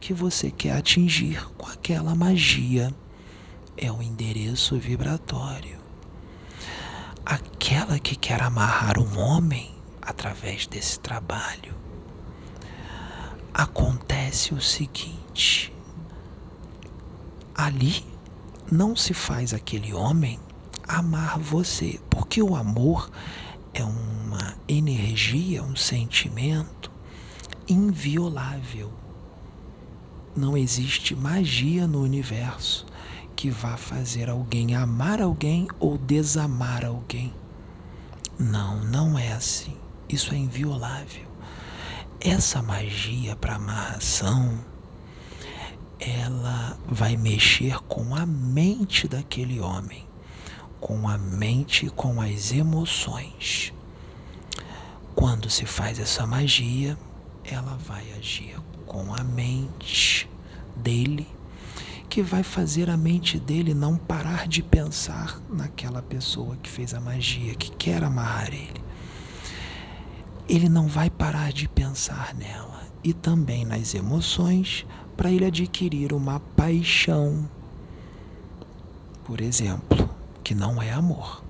que você quer atingir com aquela magia. É o endereço vibratório. Aquela que quer amarrar um homem através desse trabalho. Acontece o seguinte: ali não se faz aquele homem amar você, porque o amor é uma energia, um sentimento inviolável. Não existe magia no universo que vá fazer alguém amar alguém ou desamar alguém. Não, não é assim. Isso é inviolável. Essa magia para amarração ela vai mexer com a mente daquele homem, com a mente com as emoções. Quando se faz essa magia, ela vai agir com a mente dele, que vai fazer a mente dele não parar de pensar naquela pessoa que fez a magia, que quer amarrar ele. Ele não vai parar de pensar nela e também nas emoções para ele adquirir uma paixão, por exemplo, que não é amor,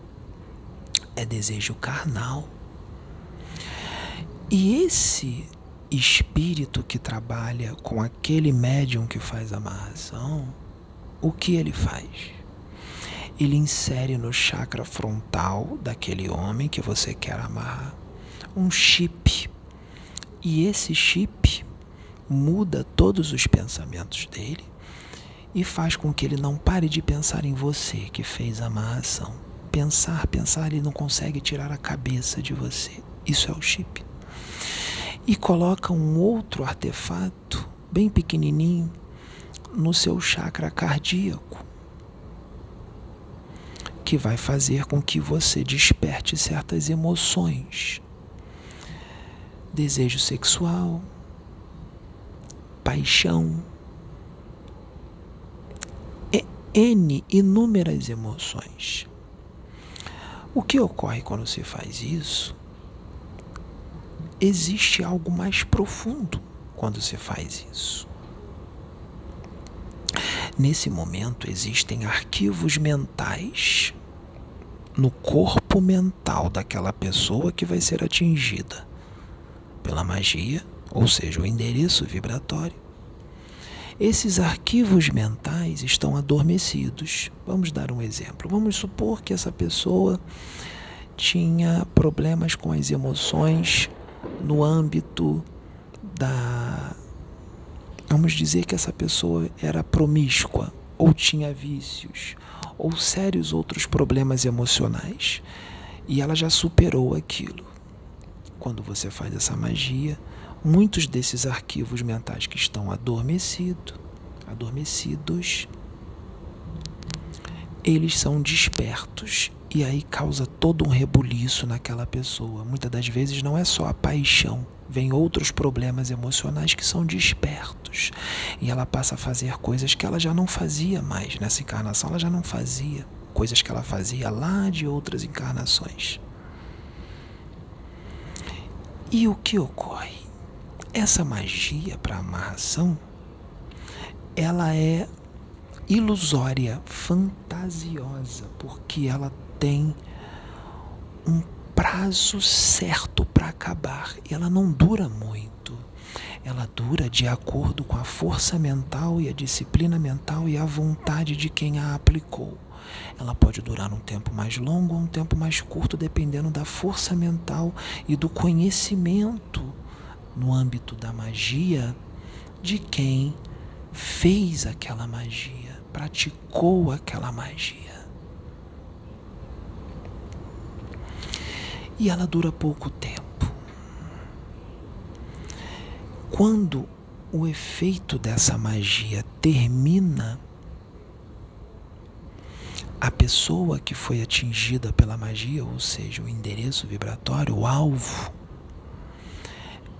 é desejo carnal. E esse espírito que trabalha com aquele médium que faz a amarração, o que ele faz? Ele insere no chakra frontal daquele homem que você quer amarrar um chip. E esse chip muda todos os pensamentos dele e faz com que ele não pare de pensar em você que fez a amarração. Pensar, pensar, ele não consegue tirar a cabeça de você. Isso é o chip. E coloca um outro artefato, bem pequenininho, no seu chakra cardíaco, que vai fazer com que você desperte certas emoções. Desejo sexual, paixão, N inúmeras emoções. O que ocorre quando se faz isso? Existe algo mais profundo quando se faz isso. Nesse momento existem arquivos mentais no corpo mental daquela pessoa que vai ser atingida pela magia ou seja, o endereço vibratório. Esses arquivos mentais estão adormecidos. Vamos dar um exemplo. Vamos supor que essa pessoa tinha problemas com as emoções no âmbito da. Vamos dizer que essa pessoa era promíscua, ou tinha vícios, ou sérios outros problemas emocionais. E ela já superou aquilo. Quando você faz essa magia, muitos desses arquivos mentais que estão adormecidos, adormecidos, eles são despertos E aí causa todo um rebuliço naquela pessoa. Muitas das vezes não é só a paixão, vem outros problemas emocionais que são despertos. E ela passa a fazer coisas que ela já não fazia mais nessa encarnação, ela já não fazia coisas que ela fazia lá de outras encarnações. E o que ocorre? Essa magia para amarração, ela é ilusória, fantasiosa, porque ela tem um prazo certo para acabar ela não dura muito. Ela dura de acordo com a força mental e a disciplina mental e a vontade de quem a aplicou. Ela pode durar um tempo mais longo ou um tempo mais curto, dependendo da força mental e do conhecimento no âmbito da magia de quem fez aquela magia, praticou aquela magia. E ela dura pouco tempo. Quando o efeito dessa magia termina, a pessoa que foi atingida pela magia, ou seja, o endereço vibratório, o alvo,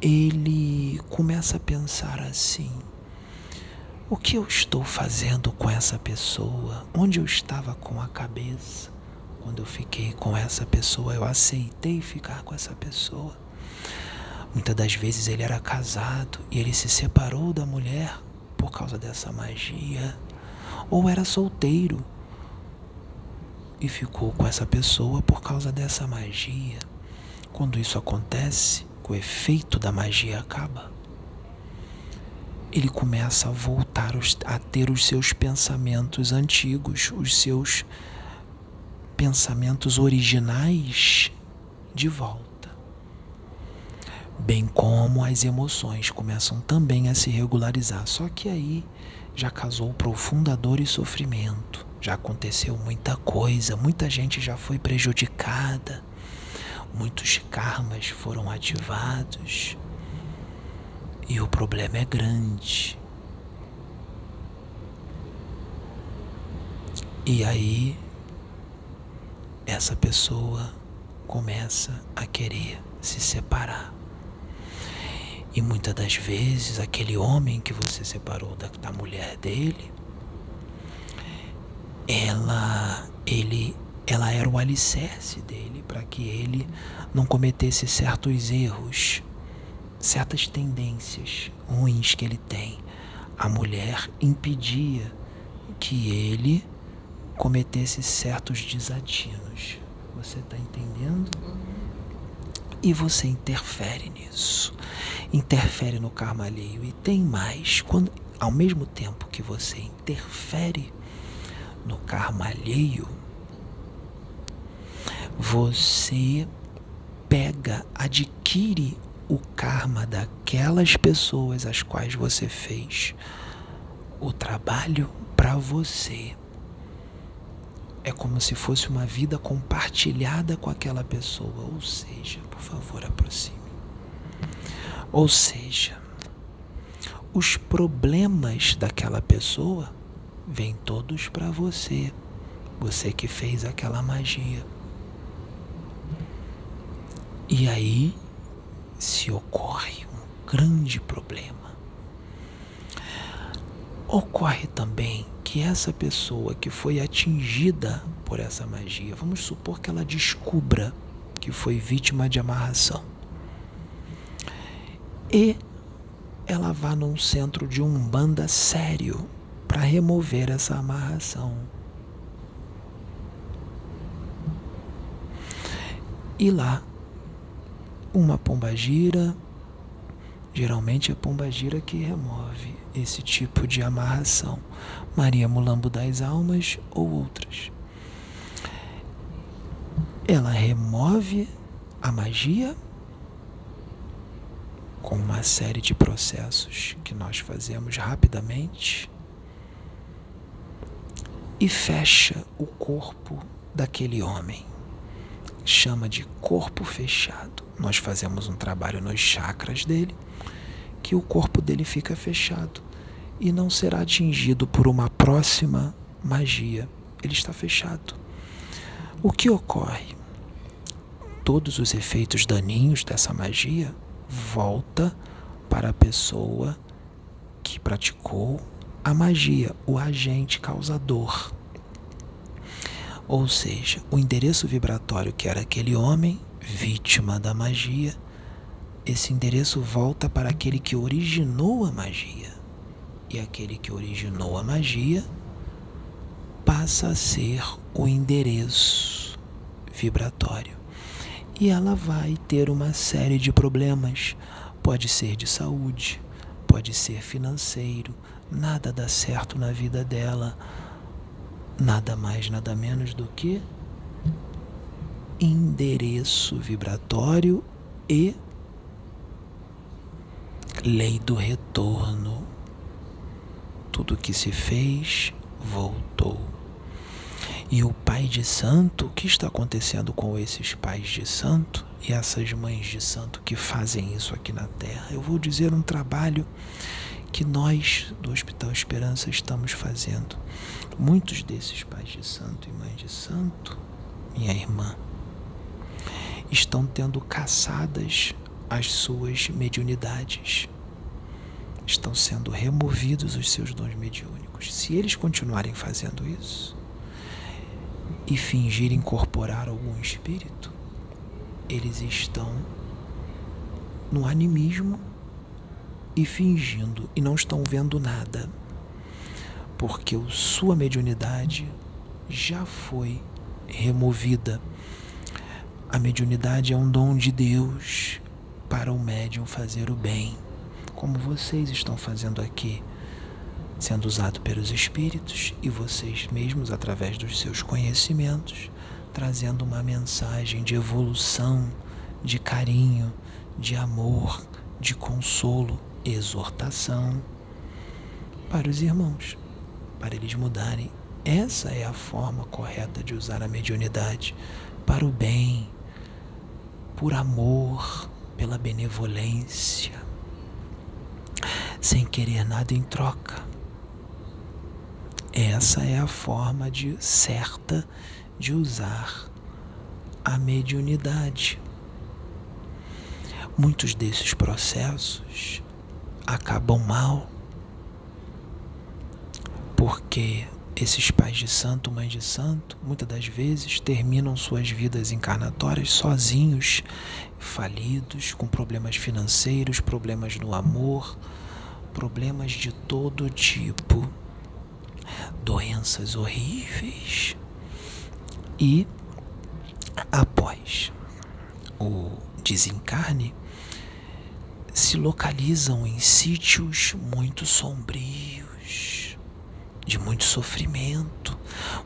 ele começa a pensar assim: o que eu estou fazendo com essa pessoa? Onde eu estava com a cabeça? Quando eu fiquei com essa pessoa, eu aceitei ficar com essa pessoa. Muitas das vezes ele era casado e ele se separou da mulher por causa dessa magia, ou era solteiro e ficou com essa pessoa por causa dessa magia. Quando isso acontece, o efeito da magia acaba. Ele começa a voltar a ter os seus pensamentos antigos, os seus pensamentos originais de volta. Bem como as emoções começam também a se regularizar. Só que aí já causou profunda dor e sofrimento. Já aconteceu muita coisa, muita gente já foi prejudicada muitos karmas foram ativados e o problema é grande. E aí, essa pessoa começa a querer se separar. E muitas das vezes, aquele homem que você separou da, da mulher dele, ela, ele ela era o alicerce dele para que ele não cometesse certos erros, certas tendências ruins que ele tem. A mulher impedia que ele cometesse certos desatinos. Você está entendendo? E você interfere nisso. Interfere no karma alheio. E tem mais. Quando, ao mesmo tempo que você interfere no karma alheio, você pega, adquire o karma daquelas pessoas às quais você fez o trabalho para você. É como se fosse uma vida compartilhada com aquela pessoa. Ou seja, por favor, aproxime. Ou seja, os problemas daquela pessoa vêm todos para você. Você que fez aquela magia. E aí se ocorre um grande problema. Ocorre também que essa pessoa que foi atingida por essa magia, vamos supor que ela descubra que foi vítima de amarração. E ela vá num centro de umbanda sério para remover essa amarração. E lá uma pombagira, geralmente é a pombagira que remove esse tipo de amarração. Maria Mulambo das Almas ou outras. Ela remove a magia com uma série de processos que nós fazemos rapidamente e fecha o corpo daquele homem. Chama de corpo fechado nós fazemos um trabalho nos chakras dele, que o corpo dele fica fechado e não será atingido por uma próxima magia. Ele está fechado. O que ocorre? Todos os efeitos daninhos dessa magia volta para a pessoa que praticou a magia, o agente causador. Ou seja, o endereço vibratório que era aquele homem, vítima da magia, esse endereço volta para aquele que originou a magia. E aquele que originou a magia passa a ser o endereço vibratório. E ela vai ter uma série de problemas. Pode ser de saúde, pode ser financeiro, nada dá certo na vida dela nada mais, nada menos do que endereço vibratório e lei do retorno. Tudo que se fez voltou. E o pai de santo, o que está acontecendo com esses pais de santo e essas mães de santo que fazem isso aqui na terra? Eu vou dizer um trabalho que nós do Hospital Esperança estamos fazendo. Muitos desses pais de santo e mães de santo, minha irmã, estão tendo caçadas as suas mediunidades. Estão sendo removidos os seus dons mediúnicos. Se eles continuarem fazendo isso e fingir incorporar algum espírito, eles estão no animismo e fingindo e não estão vendo nada, porque sua mediunidade já foi removida. A mediunidade é um dom de Deus para o médium fazer o bem, como vocês estão fazendo aqui, sendo usado pelos espíritos e vocês mesmos através dos seus conhecimentos, trazendo uma mensagem de evolução, de carinho, de amor, de consolo exortação para os irmãos, para eles mudarem. Essa é a forma correta de usar a mediunidade para o bem, por amor, pela benevolência, sem querer nada em troca. Essa é a forma de certa de usar a mediunidade. Muitos desses processos acabam mal, porque esses pais de santo, mães de santo, muitas das vezes terminam suas vidas encarnatórias sozinhos, falidos, com problemas financeiros, problemas no amor, problemas de todo tipo, doenças horríveis. E após o desencarne, se localizam em sítios muito sombrios, de muito sofrimento.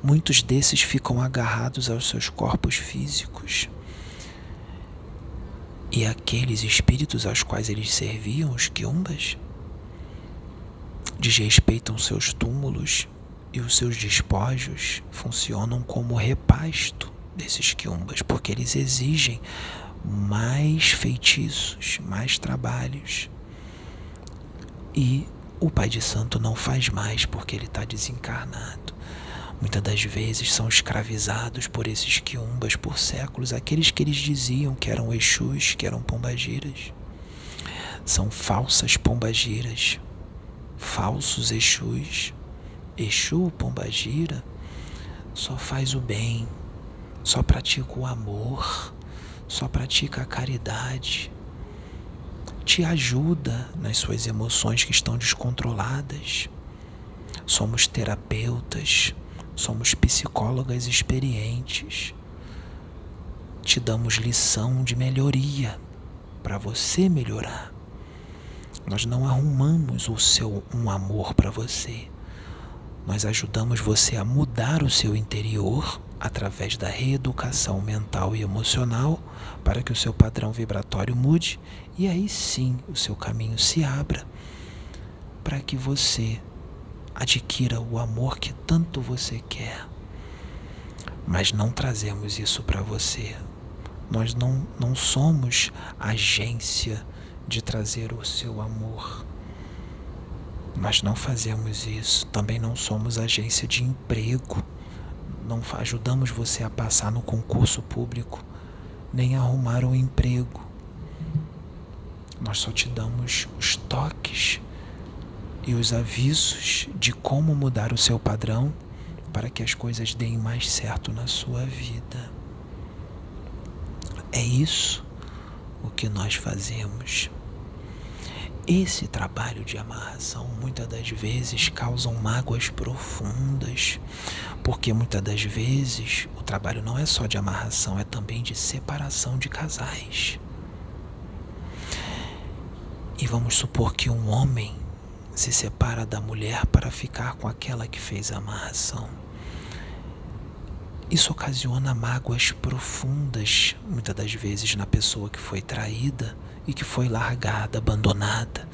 Muitos desses ficam agarrados aos seus corpos físicos. E aqueles espíritos aos quais eles serviam, os quiumbas, desrespeitam seus túmulos e os seus despojos funcionam como repasto desses quiumbas, porque eles exigem mais feitiços, mais trabalhos. E o pai de santo não faz mais porque ele está desencarnado. Muitas das vezes são escravizados por esses quiumbas por séculos, aqueles que eles diziam que eram exus, que eram pombagiras. São falsas pombagiras, falsos exus. Exu, pombagira, só faz o bem, só pratica o amor só pratica a caridade, te ajuda nas suas emoções que estão descontroladas. Somos terapeutas, somos psicólogas experientes. Te damos lição de melhoria para você melhorar. Nós não arrumamos o seu um amor para você. Nós ajudamos você a mudar o seu interior através da reeducação mental e emocional para que o seu padrão vibratório mude e aí sim o seu caminho se abra para que você adquira o amor que tanto você quer. Mas não trazemos isso para você. Nós não, não somos agência de trazer o seu amor. Nós não fazemos isso. Também não somos agência de emprego não ajudamos você a passar no concurso público, nem arrumar um emprego. Nós só te damos os toques e os avisos de como mudar o seu padrão para que as coisas deem mais certo na sua vida. É isso o que nós fazemos. Esse trabalho de amarração muitas das vezes causam mágoas profundas, porque muitas das vezes o trabalho não é só de amarração, é também de separação de casais. E vamos supor que um homem se separa da mulher para ficar com aquela que fez a amarração. Isso ocasiona mágoas profundas, muitas das vezes, na pessoa que foi traída e que foi largada, abandonada.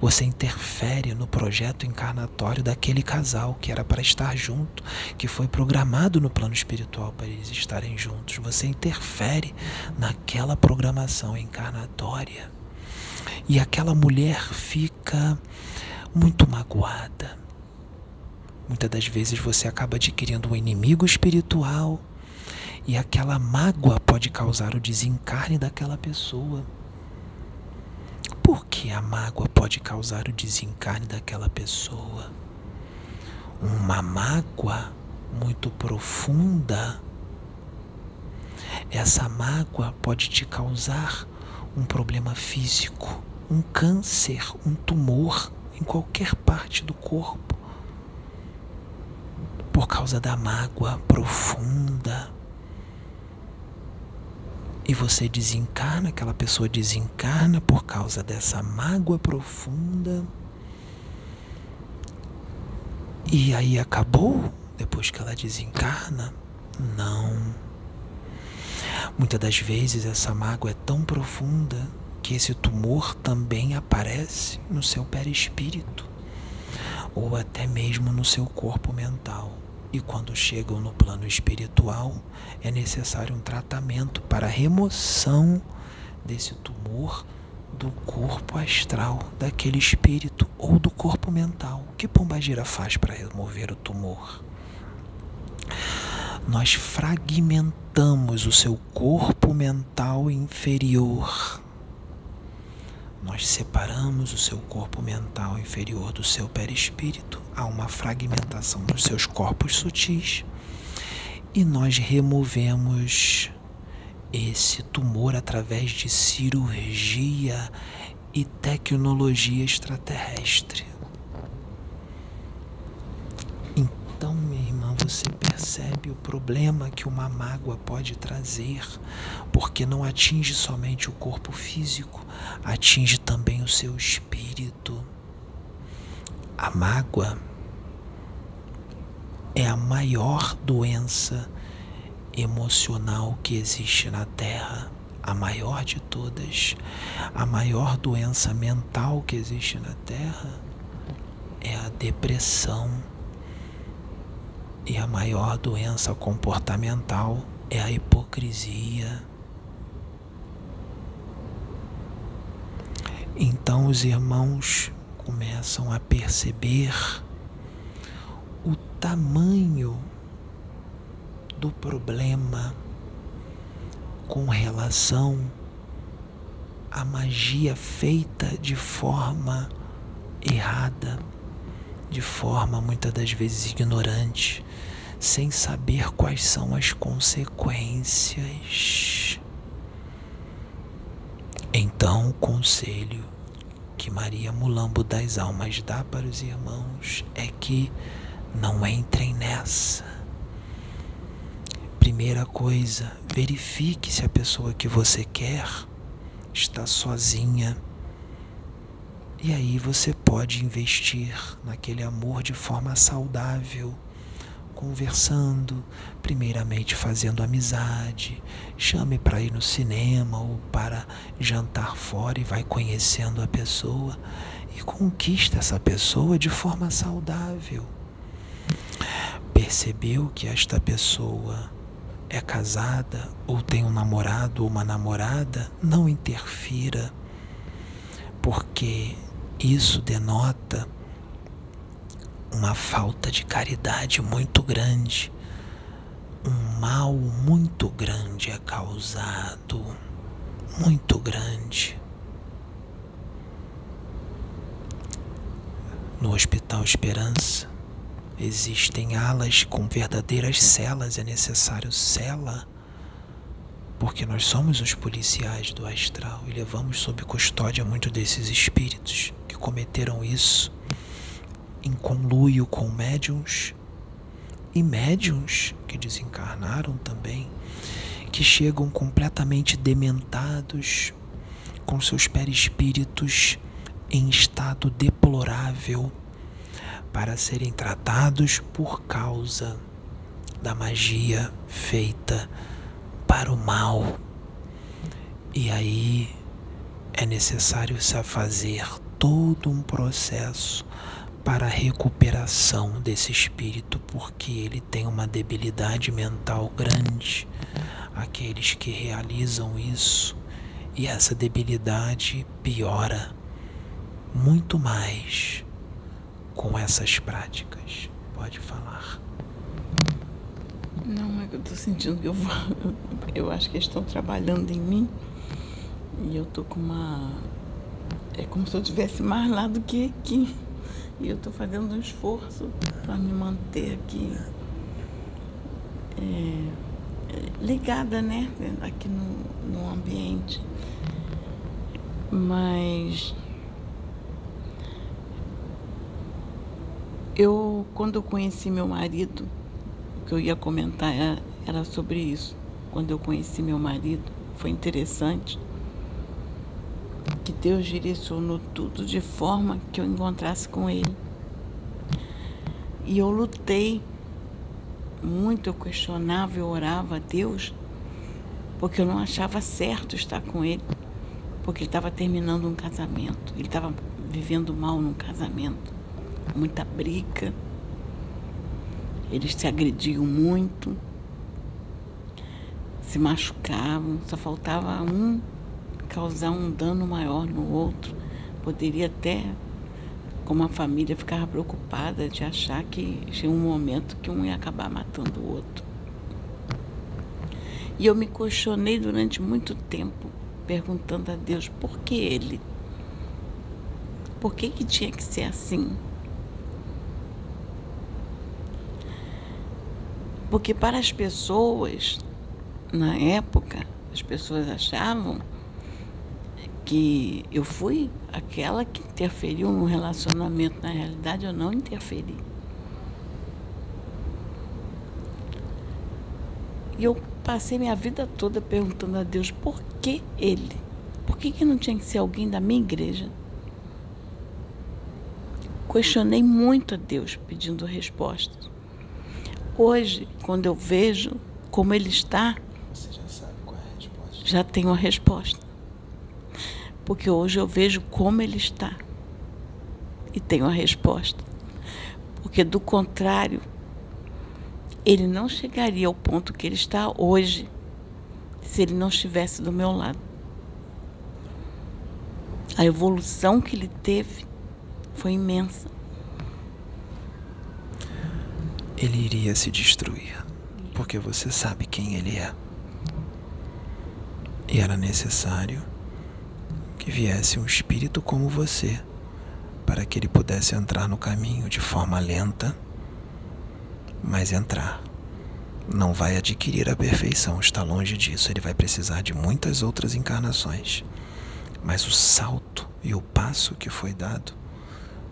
Você interfere no projeto encarnatório daquele casal que era para estar junto, que foi programado no plano espiritual para eles estarem juntos. Você interfere naquela programação encarnatória. E aquela mulher fica muito magoada Muitas das vezes você acaba adquirindo um inimigo espiritual e aquela mágoa pode causar o desencarne daquela pessoa. Por que a mágoa pode causar o desencarne daquela pessoa? Uma mágoa muito profunda. Essa mágoa pode te causar um problema físico, um câncer, um tumor em qualquer parte do corpo por causa da mágoa profunda. E você desencarna, aquela pessoa desencarna por causa dessa mágoa profunda. E aí acabou depois que ela desencarna? Não. Muitas das vezes essa mágoa é tão profunda que esse tumor também aparece no seu perispírito ou até mesmo no seu corpo mental. E quando chegam no plano espiritual, é necessário um tratamento para a remoção desse tumor do corpo astral, daquele espírito ou do corpo mental. O que Pombagira faz para remover o tumor? Nós fragmentamos o seu corpo mental inferior. Nós separamos o seu corpo mental inferior do seu perispírito há uma fragmentação dos seus corpos sutis e nós removemos esse tumor através de cirurgia e tecnologia extraterrestre. Então, minha irmã, você percebe o problema que uma mágoa pode trazer, porque não atinge somente o corpo físico, atinge também o seu espírito. A mágoa é a maior doença emocional que existe na Terra, a maior de todas. A maior doença mental que existe na Terra é a depressão. E a maior doença comportamental é a hipocrisia. Então os irmãos começam a perceber o tamanho do problema com relação à magia feita de forma errada, de forma muitas das vezes ignorante, sem saber quais são as consequências. Então, o conselho que Maria Mulambo das Almas dá para os irmãos é que não entrem nessa. Primeira coisa, verifique se a pessoa que você quer está sozinha. E aí você pode investir naquele amor de forma saudável, conversando, primeiramente fazendo amizade, chame para ir no cinema ou para jantar fora e vai conhecendo a pessoa e conquista essa pessoa de forma saudável. Percebeu que esta pessoa é casada ou tem um namorado ou uma namorada, não interfira, porque isso denota uma falta de caridade muito grande. mal muito grande é causado, muito grande. No Hospital Esperança existem alas com verdadeiras celas, é necessário cela, porque nós somos os policiais do astral e levamos sob custódia muito desses espíritos que cometeram isso em conluio com médiums e médiums que desencarnaram também, que chegam completamente dementados, com seus perispíritos em estado deplorável, para serem tratados por causa da magia feita para o mal. E aí é necessário se fazer todo um processo para a recuperação desse espírito, porque ele tem uma debilidade mental grande. Aqueles que realizam isso, e essa debilidade piora muito mais com essas práticas. Pode falar. Não, é que eu estou sentindo que eu vou. Eu acho que eles estão trabalhando em mim. E eu tô com uma. É como se eu tivesse mais lá do que aqui. E eu estou fazendo um esforço para me manter aqui é, ligada, né? Aqui no, no ambiente. Mas eu, quando eu conheci meu marido, que eu ia comentar é, era sobre isso. Quando eu conheci meu marido, foi interessante que Deus direcionou tudo de forma que eu encontrasse com Ele. E eu lutei muito, eu questionava, eu orava a Deus, porque eu não achava certo estar com Ele, porque ele estava terminando um casamento, ele estava vivendo mal num casamento, muita briga, eles se agrediam muito, se machucavam, só faltava um causar um dano maior no outro. Poderia até, como a família ficava preocupada de achar que tinha um momento que um ia acabar matando o outro. E eu me questionei durante muito tempo, perguntando a Deus por que ele? Por que, que tinha que ser assim? Porque para as pessoas, na época, as pessoas achavam que eu fui aquela que interferiu no relacionamento. Na realidade, eu não interferi. E eu passei minha vida toda perguntando a Deus por que ele? Por que, que não tinha que ser alguém da minha igreja? Questionei muito a Deus pedindo respostas. Hoje, quando eu vejo como ele está, Você já sabe qual é a resposta. já tenho a resposta porque hoje eu vejo como ele está e tenho a resposta. Porque do contrário, ele não chegaria ao ponto que ele está hoje se ele não estivesse do meu lado. A evolução que ele teve foi imensa. Ele iria se destruir, porque você sabe quem ele é. E era necessário que viesse um espírito como você, para que ele pudesse entrar no caminho de forma lenta, mas entrar. Não vai adquirir a perfeição, está longe disso. Ele vai precisar de muitas outras encarnações. Mas o salto e o passo que foi dado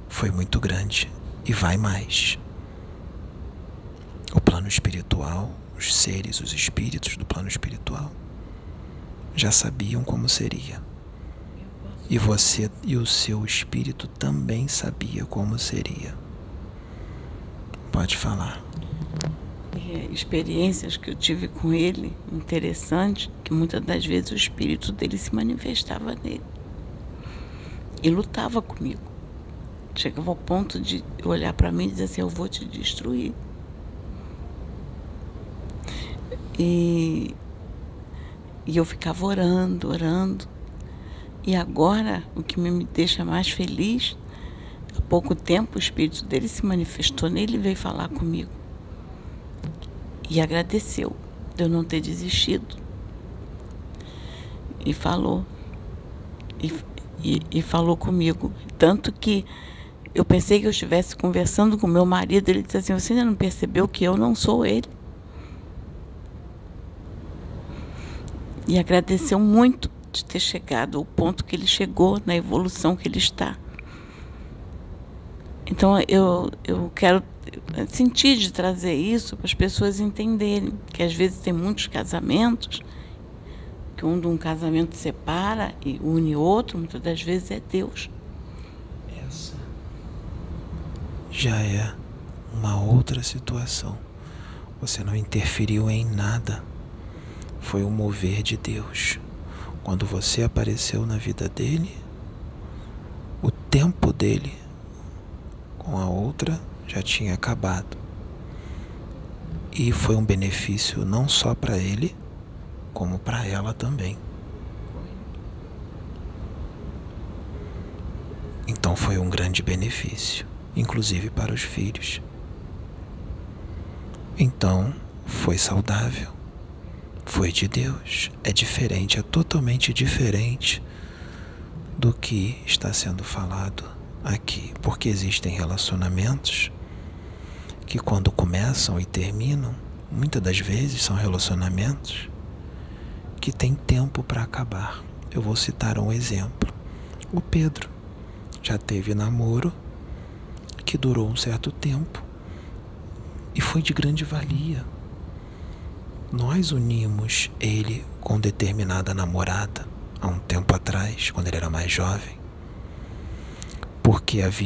foi muito grande e vai mais. O plano espiritual, os seres, os espíritos do plano espiritual já sabiam como seria. E você e o seu espírito também sabia como seria. Pode falar. É, experiências que eu tive com ele, interessante, que muitas das vezes o espírito dele se manifestava nele. E lutava comigo. Chegava ao ponto de olhar para mim e dizer assim, eu vou te destruir. E, e eu ficava orando, orando. E agora, o que me deixa mais feliz, há pouco tempo o espírito dele se manifestou nele e veio falar comigo. E agradeceu de eu não ter desistido. E falou. E, e, e falou comigo. Tanto que eu pensei que eu estivesse conversando com meu marido. Ele disse assim: Você ainda não percebeu que eu não sou ele? E agradeceu muito de ter chegado ao ponto que ele chegou, na evolução que ele está. Então eu, eu quero sentir de trazer isso para as pessoas entenderem que às vezes tem muitos casamentos que um de um casamento separa e une outro, muitas das vezes é Deus. Essa já é uma outra situação. Você não interferiu em nada. Foi o mover de Deus. Quando você apareceu na vida dele, o tempo dele com a outra já tinha acabado. E foi um benefício não só para ele, como para ela também. Então foi um grande benefício, inclusive para os filhos. Então foi saudável, foi de Deus. É diferente, é totalmente diferente do que está sendo falado aqui, porque existem relacionamentos que, quando começam e terminam, muitas das vezes são relacionamentos que tem tempo para acabar. Eu vou citar um exemplo. O Pedro já teve namoro que durou um certo tempo e foi de grande valia. Nós unimos ele com determinada namorada há um tempo atrás, quando ele era mais jovem, porque havia